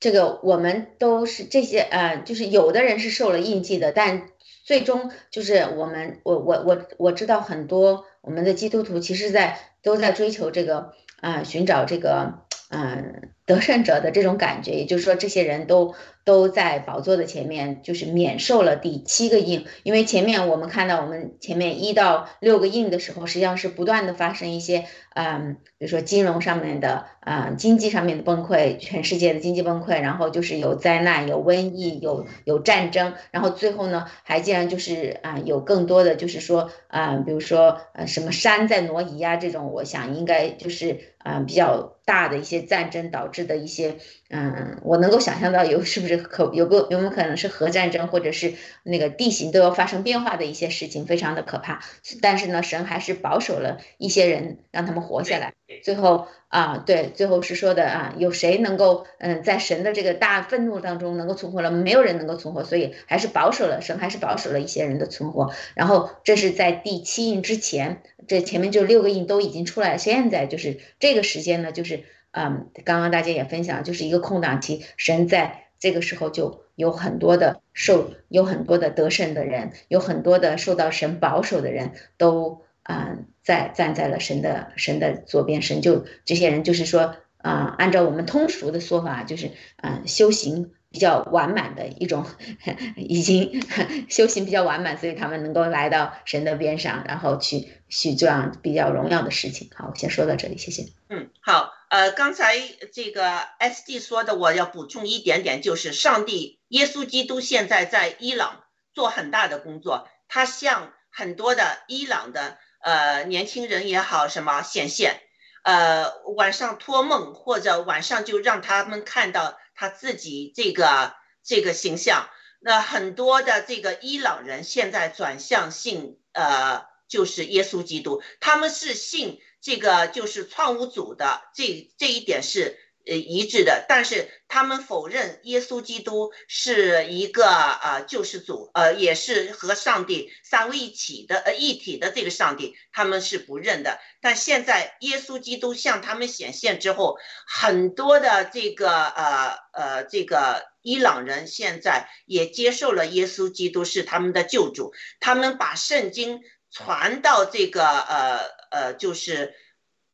S9: 这个我们都是这些呃，就是有的人是受了印记的，但最终就是我们我我我我知道很多我们的基督徒其实在。都在追求这个啊，寻找这个嗯得胜者的这种感觉，也就是说，这些人都。都在宝座的前面，就是免受了第七个印，因为前面我们看到我们前面一到六个印的时候，实际上是不断的发生一些，嗯，比如说金融上面的，嗯，经济上面的崩溃，全世界的经济崩溃，然后就是有灾难、有瘟疫、有有战争，然后最后呢，还竟然就是啊，有更多的就是说，啊，比如说呃什么山在挪移啊这种，我想应该就是啊比较大的一些战争导致的一些，嗯，我能够想象到有是不是？可有个有没有可能是核战争，或者是那个地形都要发生变化的一些事情，非常的可怕。但是呢，神还是保守了一些人，让他们活下来。最后啊，对，最后是说的啊，有谁能够嗯，在神的这个大愤怒当中能够存活了？没有人能够存活，所以还是保守了，神还是保守了一些人的存活。然后这是在第七印之前，这前面就六个印都已经出来了。现在就是这个时间呢，就是嗯，刚刚大家也分享，就是一个空档期，神在。这个时候就有很多的受，有很多的得胜的人，有很多的受到神保守的人都啊，在站在了神的神的左边，神就这些人就是说啊，按照我们通俗的说法，就是嗯，修行比较完满的一种，[LAUGHS] 已经修行比较完满，所以他们能够来到神的边上，然后去去这样比较荣耀的事情。好，我先说到这里，谢谢。
S10: 嗯，好。呃，刚才这个 S D 说的，我要补充一点点，就是上帝耶稣基督现在在伊朗做很大的工作，他向很多的伊朗的呃年轻人也好，什么显现，呃晚上托梦或者晚上就让他们看到他自己这个这个形象，那很多的这个伊朗人现在转向信呃就是耶稣基督，他们是信。这个就是创物组的这这一点是呃一致的，但是他们否认耶稣基督是一个呃救世主，呃也是和上帝三位一体的呃一体的这个上帝，他们是不认的。但现在耶稣基督向他们显现之后，很多的这个呃呃这个伊朗人现在也接受了耶稣基督是他们的救主，他们把圣经传到这个呃呃就是。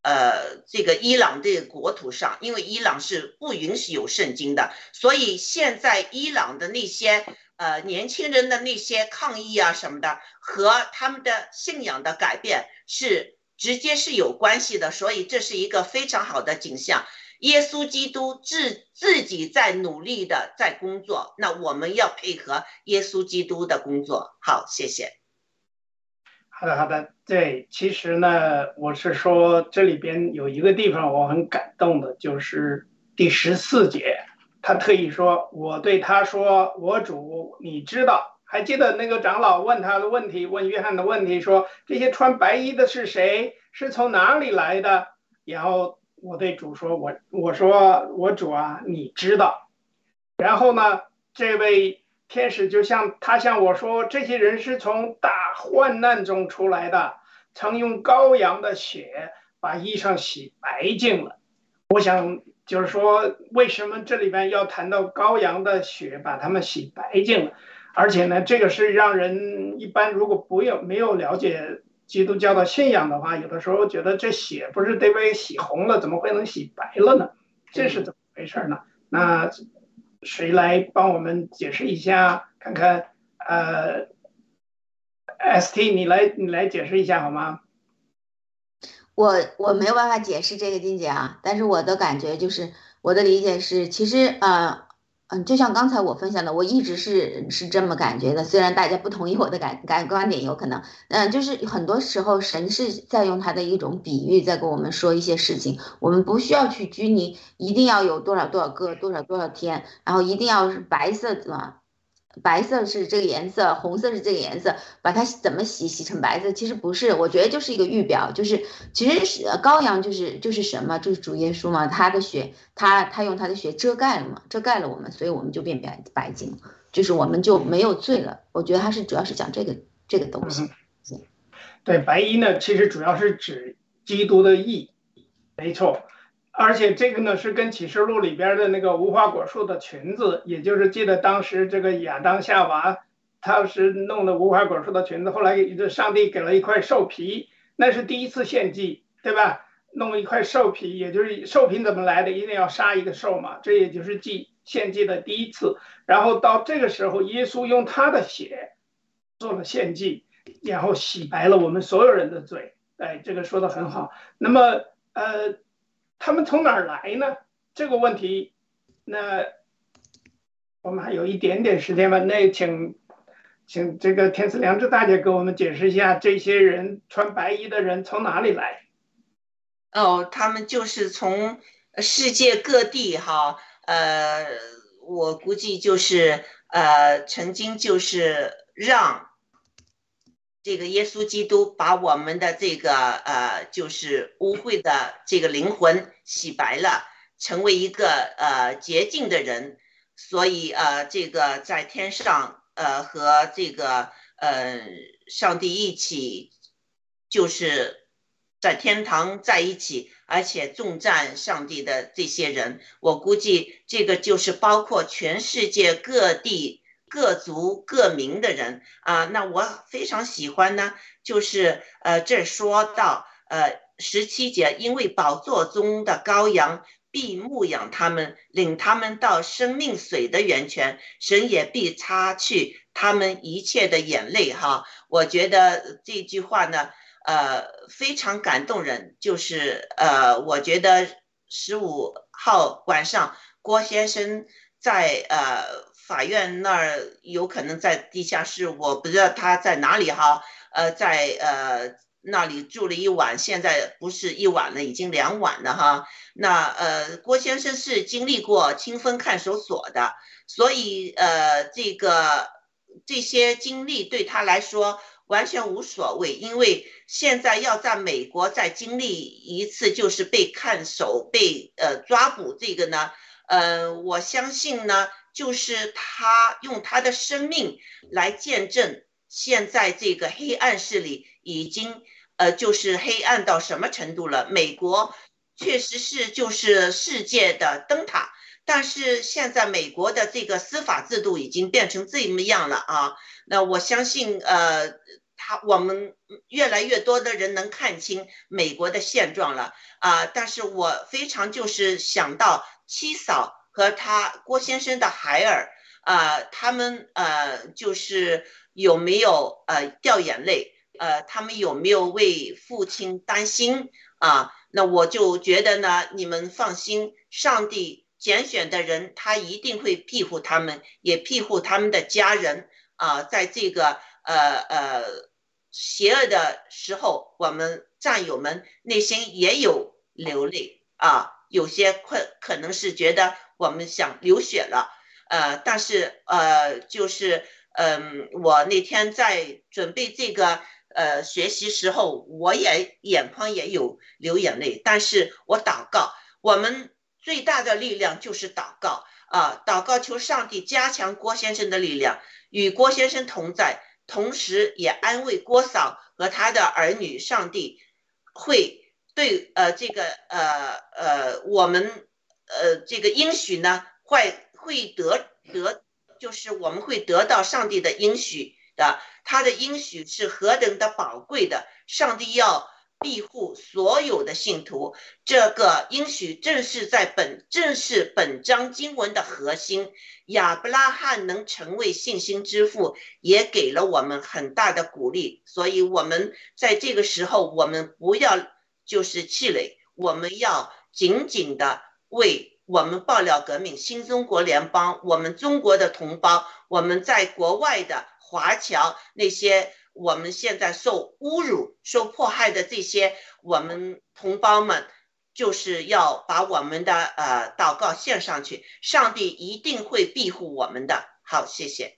S10: 呃，这个伊朗这个国土上，因为伊朗是不允许有圣经的，所以现在伊朗的那些呃年轻人的那些抗议啊什么的，和他们的信仰的改变是直接是有关系的，所以这是一个非常好的景象。耶稣基督自自己在努力的在工作，那我们要配合耶稣基督的工作。好，谢谢。
S2: 好的，好的，对，其实呢，我是说这里边有一个地方我很感动的，就是第十四节，他特意说，我对他说，我主，你知道，还记得那个长老问他的问题，问约翰的问题，说这些穿白衣的是谁，是从哪里来的？然后我对主说，我我说我主啊，你知道。然后呢，这位。天使就像他向我说：“这些人是从大患难中出来的，曾用羔羊的血把衣裳洗白净了。”我想就是说，为什么这里边要谈到羔羊的血把他们洗白净了？而且呢，这个是让人一般如果不有没有了解基督教的信仰的话，有的时候觉得这血不是得被洗红了，怎么会能洗白了呢？这是怎么回事呢？那？谁来帮我们解释一下？看看，呃，ST，你来，你来解释一下好吗？
S9: 我我没有办法解释这个金姐啊，但是我的感觉就是，我的理解是，其实呃。嗯，就像刚才我分享的，我一直是是这么感觉的。虽然大家不同意我的感感观点，有可能，嗯，就是很多时候神是在用他的一种比喻，在跟我们说一些事情。我们不需要去拘泥，一定要有多少多少个，多少多少天，然后一定要是白色的。白色是这个颜色，红色是这个颜色，把它怎么洗洗成白色？其实不是，我觉得就是一个预表，就是其实是羔羊就是就是什么，就是主耶稣嘛，他的血，他他用他的血遮盖了嘛，遮盖了我们，所以我们就变白白净，就是我们就没有罪了。我觉得他是主要是讲这个这个东西。
S2: 对，白衣呢，其实主要是指基督的义，没错。而且这个呢是跟启示录里边的那个无花果树的裙子，也就是记得当时这个亚当夏娃，他是弄的无花果树的裙子，后来这上帝给了一块兽皮，那是第一次献祭，对吧？弄一块兽皮，也就是兽皮怎么来的？一定要杀一个兽嘛，这也就是祭献祭的第一次。然后到这个时候，耶稣用他的血做了献祭，然后洗白了我们所有人的罪。哎，这个说的很好。那么，呃。他们从哪儿来呢？这个问题，那我们还有一点点时间吧。那请，请这个天赐良知大姐给我们解释一下，这些人穿白衣的人从哪里来？
S10: 哦，他们就是从世界各地哈，呃，我估计就是呃，曾经就是让。这个耶稣基督把我们的这个呃，就是污秽的这个灵魂洗白了，成为一个呃洁净的人，所以呃，这个在天上呃和这个呃上帝一起，就是在天堂在一起，而且重赞上帝的这些人，我估计这个就是包括全世界各地。各族各民的人啊，那我非常喜欢呢。就是呃，这说到呃十七节，因为宝座中的羔羊必牧养他们，领他们到生命水的源泉，神也必擦去他们一切的眼泪。哈，我觉得这句话呢，呃，非常感动人。就是呃，我觉得十五号晚上郭先生在呃。法院那儿有可能在地下室，我不知道他在哪里哈。呃，在呃那里住了一晚，现在不是一晚了，已经两晚了哈。那呃，郭先生是经历过清风看守所的，所以呃，这个这些经历对他来说，完全无所谓，因为现在要在美国再经历一次就是被看守、被呃抓捕这个呢，呃，我相信呢，就是他用他的生命来见证现在这个黑暗势力已经呃就是黑暗到什么程度了。美国确实是就是世界的灯塔，但是现在美国的这个司法制度已经变成这么样了啊。那我相信，呃，他我们越来越多的人能看清美国的现状了啊！但是我非常就是想到七嫂和他郭先生的孩儿啊，他们呃就是有没有呃掉眼泪？呃，他们有没有为父亲担心啊？那我就觉得呢，你们放心，上帝拣选的人，他一定会庇护他们，也庇护他们的家人。啊，在这个呃呃邪恶的时候，我们战友们内心也有流泪啊，有些困可能是觉得我们想流血了，呃，但是呃，就是嗯，我那天在准备这个呃学习时候，我也眼眶也有流眼泪，但是我祷告，我们最大的力量就是祷告啊，祷告求上帝加强郭先生的力量。与郭先生同在，同时也安慰郭嫂和他的儿女。上帝会对呃这个呃呃我们呃这个应许呢，会会得得，就是我们会得到上帝的应许的。他的应许是何等的宝贵的，上帝要。庇护所有的信徒，这个应许正是在本正是本章经文的核心。亚伯拉罕能成为信心之父，也给了我们很大的鼓励。所以，我们在这个时候，我们不要就是气馁，我们要紧紧的为我们爆料革命、新中国联邦、我们中国的同胞、我们在国外的华侨那些。我们现在受侮辱、受迫害的这些我们同胞们，就是要把我们的呃祷告献上去，上帝一定会庇护我们的。好，谢谢。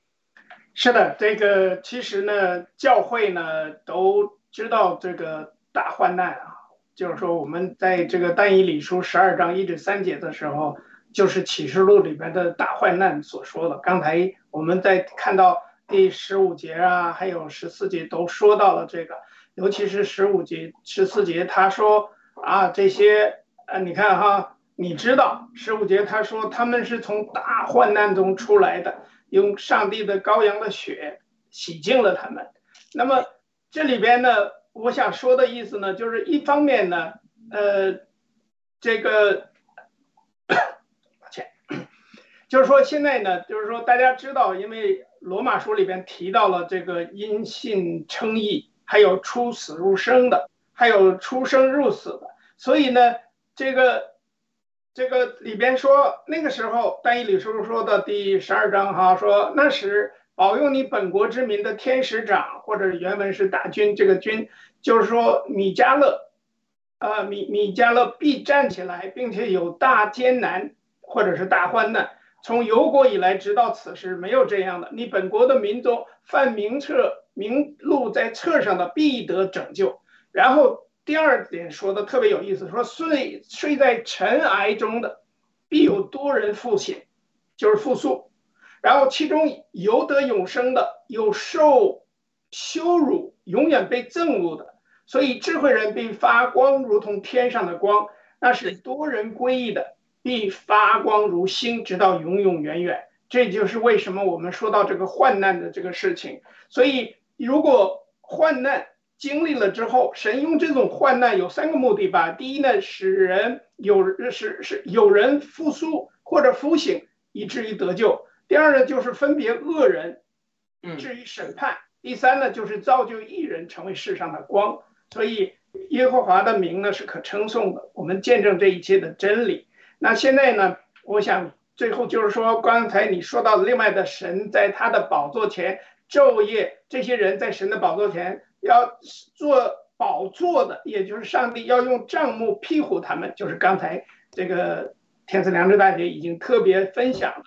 S2: 是的，这个其实呢，教会呢都知道这个大患难啊，就是说我们在这个但以理书十二章一至三节的时候，就是启示录里边的大患难所说的。刚才我们在看到。第十五节啊，还有十四节都说到了这个，尤其是十五节、十四节，他说啊，这些呃，你看哈，你知道十五节他说他们是从大患难中出来的，用上帝的羔羊的血洗净了他们。那么这里边呢，我想说的意思呢，就是一方面呢，呃，这个。[COUGHS] 抱歉就是说，现在呢，就是说，大家知道，因为罗马书里边提到了这个因信称义，还有出死入生的，还有出生入死的，所以呢，这个这个里边说，那个时候，但以理书说的第十二章哈，说那时保佑你本国之民的天使长，或者原文是大军，这个军就是说米迦勒，呃，米米迦勒必站起来，并且有大艰难或者是大患难。从有国以来，直到此时，没有这样的。你本国的民众犯明册名录在册上的，必得拯救。然后第二点说的特别有意思，说睡睡在尘埃中的，必有多人复醒，就是复苏。然后其中有得永生的，有受羞辱，永远被憎恶的。所以智慧人必发光，如同天上的光，那是多人归依的。必发光如星，直到永永远远。这就是为什么我们说到这个患难的这个事情。所以，如果患难经历了之后，神用这种患难有三个目的吧。第一呢，使人有使使有人复苏或者复醒，以至于得救。第二呢，就是分别恶人，至于审判。第三呢，就是造就一人成为世上的光。所以，耶和华的名呢是可称颂的。我们见证这一切的真理。那现在呢？我想最后就是说，刚才你说到的另外的神在他的宝座前昼夜，这些人在神的宝座前要做宝座的，也就是上帝要用帐幕庇护他们，就是刚才这个天赐良知大姐已经特别分享了。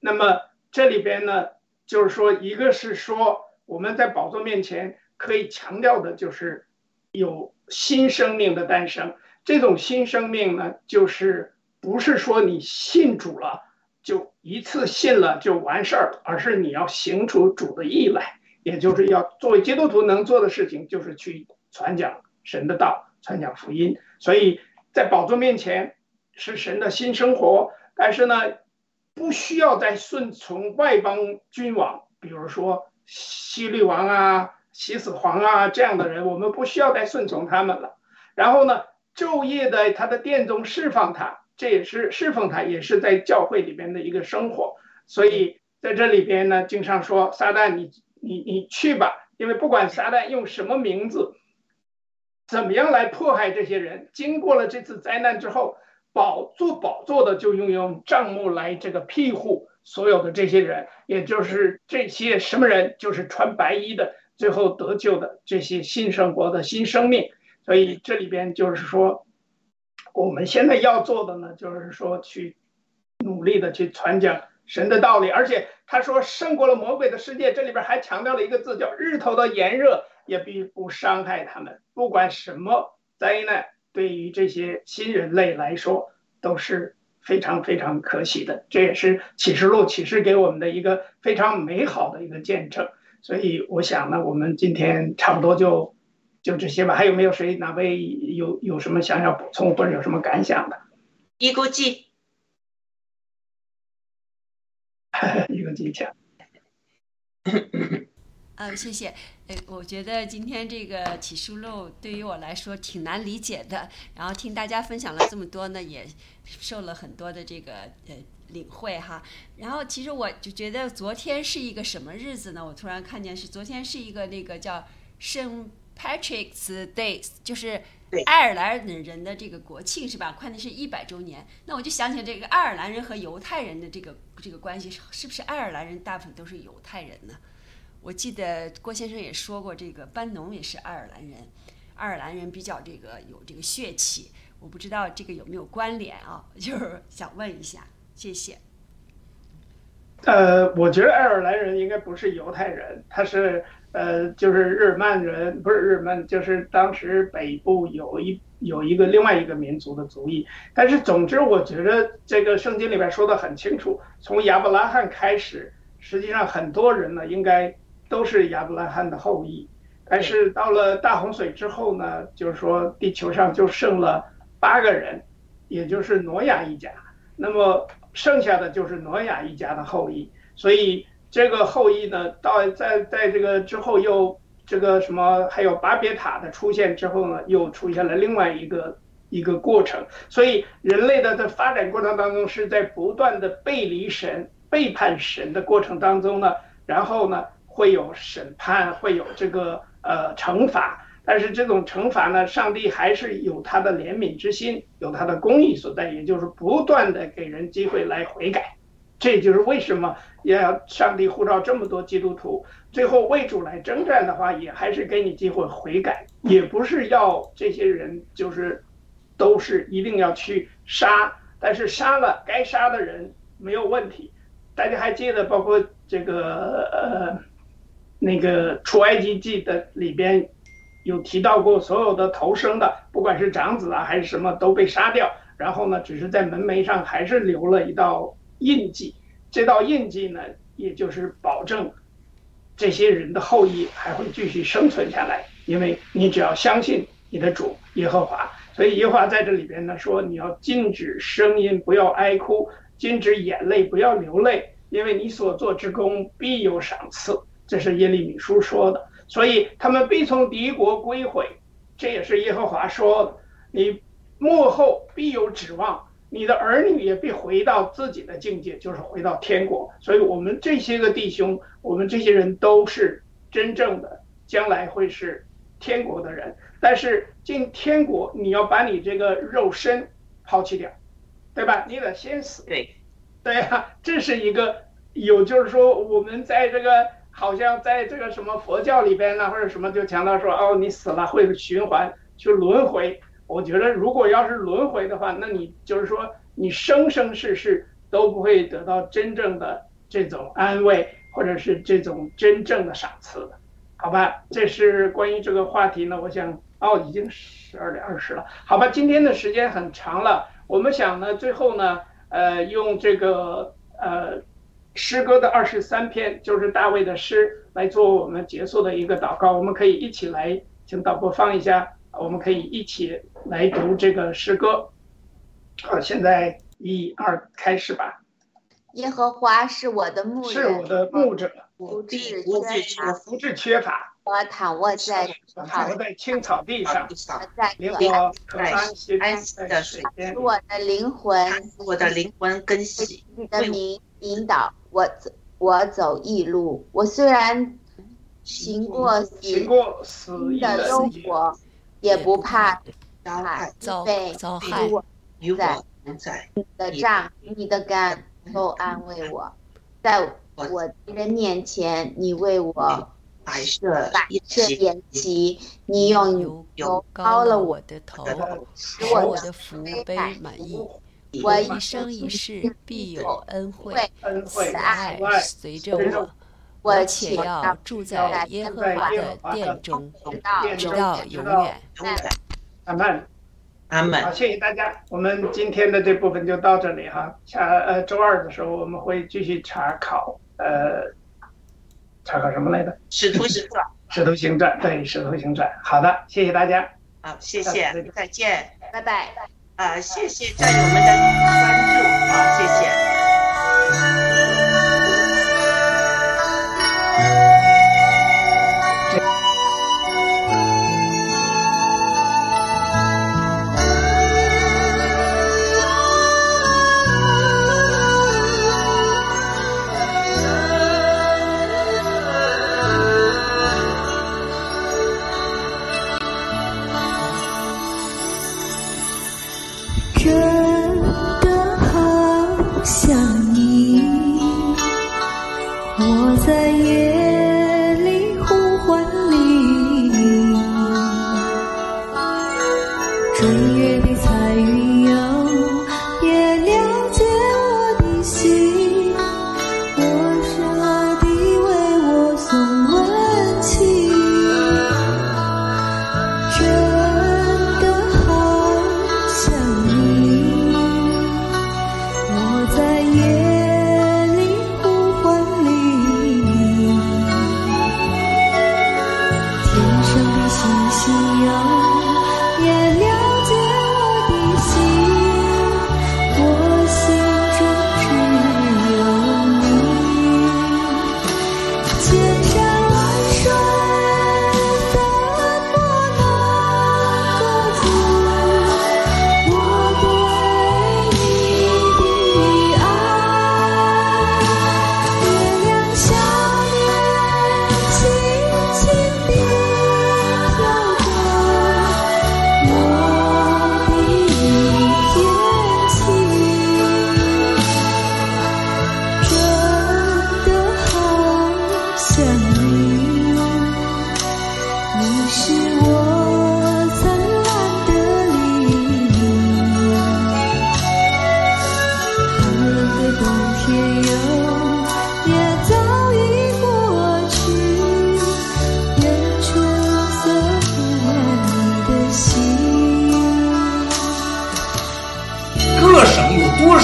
S2: 那么这里边呢，就是说，一个是说我们在宝座面前可以强调的就是有新生命的诞生。这种新生命呢，就是不是说你信主了就一次信了就完事儿，而是你要行出主的意来，也就是要作为基督徒能做的事情，就是去传讲神的道，传讲福音。所以在宝座面前是神的新生活，但是呢，不需要再顺从外邦君王，比如说西律王啊、西死皇啊这样的人，我们不需要再顺从他们了。然后呢？昼夜在他的殿中侍奉他，这也是侍奉他，也是在教会里边的一个生活。所以在这里边呢，经常说撒旦，你你你去吧，因为不管撒旦用什么名字，怎么样来迫害这些人，经过了这次灾难之后，宝做宝座的就用用帐幕来这个庇护所有的这些人，也就是这些什么人，就是穿白衣的，最后得救的这些新生活的新生命。所以这里边就是说，我们现在要做的呢，就是说去努力的去传讲神的道理，而且他说胜过了魔鬼的世界，这里边还强调了一个字叫日头的炎热也必不伤害他们。不管什么灾难，对于这些新人类来说都是非常非常可喜的。这也是启示录启示给我们的一个非常美好的一个见证。所以我想呢，我们今天差不多就。就这些吧，还有没有谁哪位有有什么想要补充或者有什么感想的？
S10: 一个记，[LAUGHS]
S2: 一个记讲。[LAUGHS]
S11: 嗯，谢谢。呃，我觉得今天这个启示录对于我来说挺难理解的，然后听大家分享了这么多呢，也受了很多的这个呃领会哈。然后其实我就觉得昨天是一个什么日子呢？我突然看见是昨天是一个那个叫圣。Patrick's Day 就是爱尔兰人的这个国庆是吧？快的是一百周年。那我就想起这个爱尔兰人和犹太人的这个这个关系，是不是爱尔兰人大部分都是犹太人呢？我记得郭先生也说过，这个班农也是爱尔兰人，爱尔兰人比较这个有这个血气。我不知道这个有没有关联啊？[LAUGHS] 就是想问一下，谢谢。
S2: 呃，我觉得爱尔兰人应该不是犹太人，他是。呃，就是日耳曼人，不是日耳曼，就是当时北部有一有一个另外一个民族的族裔。但是总之，我觉得这个圣经里边说的很清楚，从亚伯拉罕开始，实际上很多人呢应该都是亚伯拉罕的后裔。但是到了大洪水之后呢，就是说地球上就剩了八个人，也就是挪亚一家。那么剩下的就是挪亚一家的后裔，所以。这个后裔呢，到在在这个之后又这个什么，还有巴别塔的出现之后呢，又出现了另外一个一个过程。所以人类的在发展过程当中是在不断的背离神、背叛神的过程当中呢，然后呢会有审判，会有这个呃惩罚。但是这种惩罚呢，上帝还是有他的怜悯之心，有他的公义所在，也就是不断的给人机会来悔改。这就是为什么要上帝呼召这么多基督徒，最后为主来征战的话，也还是给你机会悔改，也不是要这些人就是都是一定要去杀，但是杀了该杀的人没有问题。大家还记得，包括这个呃那个出埃及记的里边有提到过，所有的投生的，不管是长子啊还是什么，都被杀掉，然后呢，只是在门楣上还是留了一道。印记，这道印记呢，也就是保证这些人的后裔还会继续生存下来，因为你只要相信你的主耶和华，所以耶和华在这里边呢说，你要禁止声音，不要哀哭，禁止眼泪，不要流泪，因为你所做之功必有赏赐，这是耶利米书说的，所以他们必从敌国归回，这也是耶和华说的，你幕后必有指望。你的儿女也必回到自己的境界，就是回到天国。所以，我们这些个弟兄，我们这些人都是真正的将来会是天国的人。但是进天国，你要把你这个肉身抛弃掉，对吧？你得先死。
S10: 对，
S2: 对呀，这是一个有，就是说我们在这个好像在这个什么佛教里边呢，或者什么就强调说，哦，你死了会循环去轮回。我觉得，如果要是轮回的话，那你就是说，你生生世世都不会得到真正的这种安慰，或者是这种真正的赏赐的。好吧，这是关于这个话题呢。我想，哦，已经十二点二十了。好吧，今天的时间很长了，我们想呢，最后呢，呃，用这个呃诗歌的二十三篇，就是大卫的诗，来做我们结束的一个祷告。我们可以一起来，请导播放一下，我们可以一起来读这个诗歌。好，现在一二开始吧。
S9: 耶和华是我的牧人，
S2: 是我的牧者，
S9: 不致缺乏。
S2: 不致缺乏。
S9: 我躺卧在
S2: 躺卧在青草地上，
S9: 在
S2: 我可
S12: 在
S2: 安息
S12: 的水
S2: 水边。
S9: 我的灵魂
S12: 我的灵魂更喜，
S9: 你的名引导我走，我走异路。我虽然行过死
S2: 行过死
S9: 荫的幽谷，也不怕
S12: 遭
S9: 害
S12: 害，
S13: 遭
S9: 被
S13: 遭害
S9: 我
S12: 与
S9: 在
S12: 我同在。
S9: 你的杖、你的杆都安慰我，在我敌人面前，你为我
S12: 摆设
S9: 摆设
S12: 宴席
S9: 筵席，你用
S13: 油
S9: 油
S13: 膏
S9: 膏了我，
S13: 的头，
S9: 使
S13: 我的福杯满溢。
S9: 我
S13: 一生一世必有恩惠，
S2: 恩惠
S13: 慈爱
S2: 爱
S13: 随着我。
S9: 我
S13: 且
S9: 且
S13: 要住在耶和华的殿中，直到永远。
S2: 阿门。
S12: 阿门
S2: 好，。谢谢大家。我们今天的这部分就到这里哈。下呃周二的时候我们会继续查考呃查考什么来着？
S12: 使徒行传。[LAUGHS]
S2: 使徒行传，对，使徒行传。好的，谢谢大家。
S12: 好，谢谢，再见。
S9: 拜拜。
S12: 啊，谢谢战友们的关注，啊，谢谢。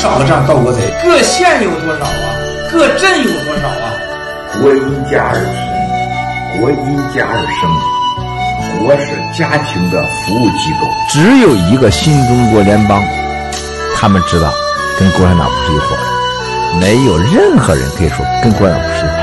S14: 少个这样盗国贼？各县有多少啊？各镇有多少啊？
S15: 国因家而存，国因家而生，国是家庭的服务机构。只有一个新中国联邦，他们知道跟共产党不是一伙的，没有任何人可以说跟共产党不是一伙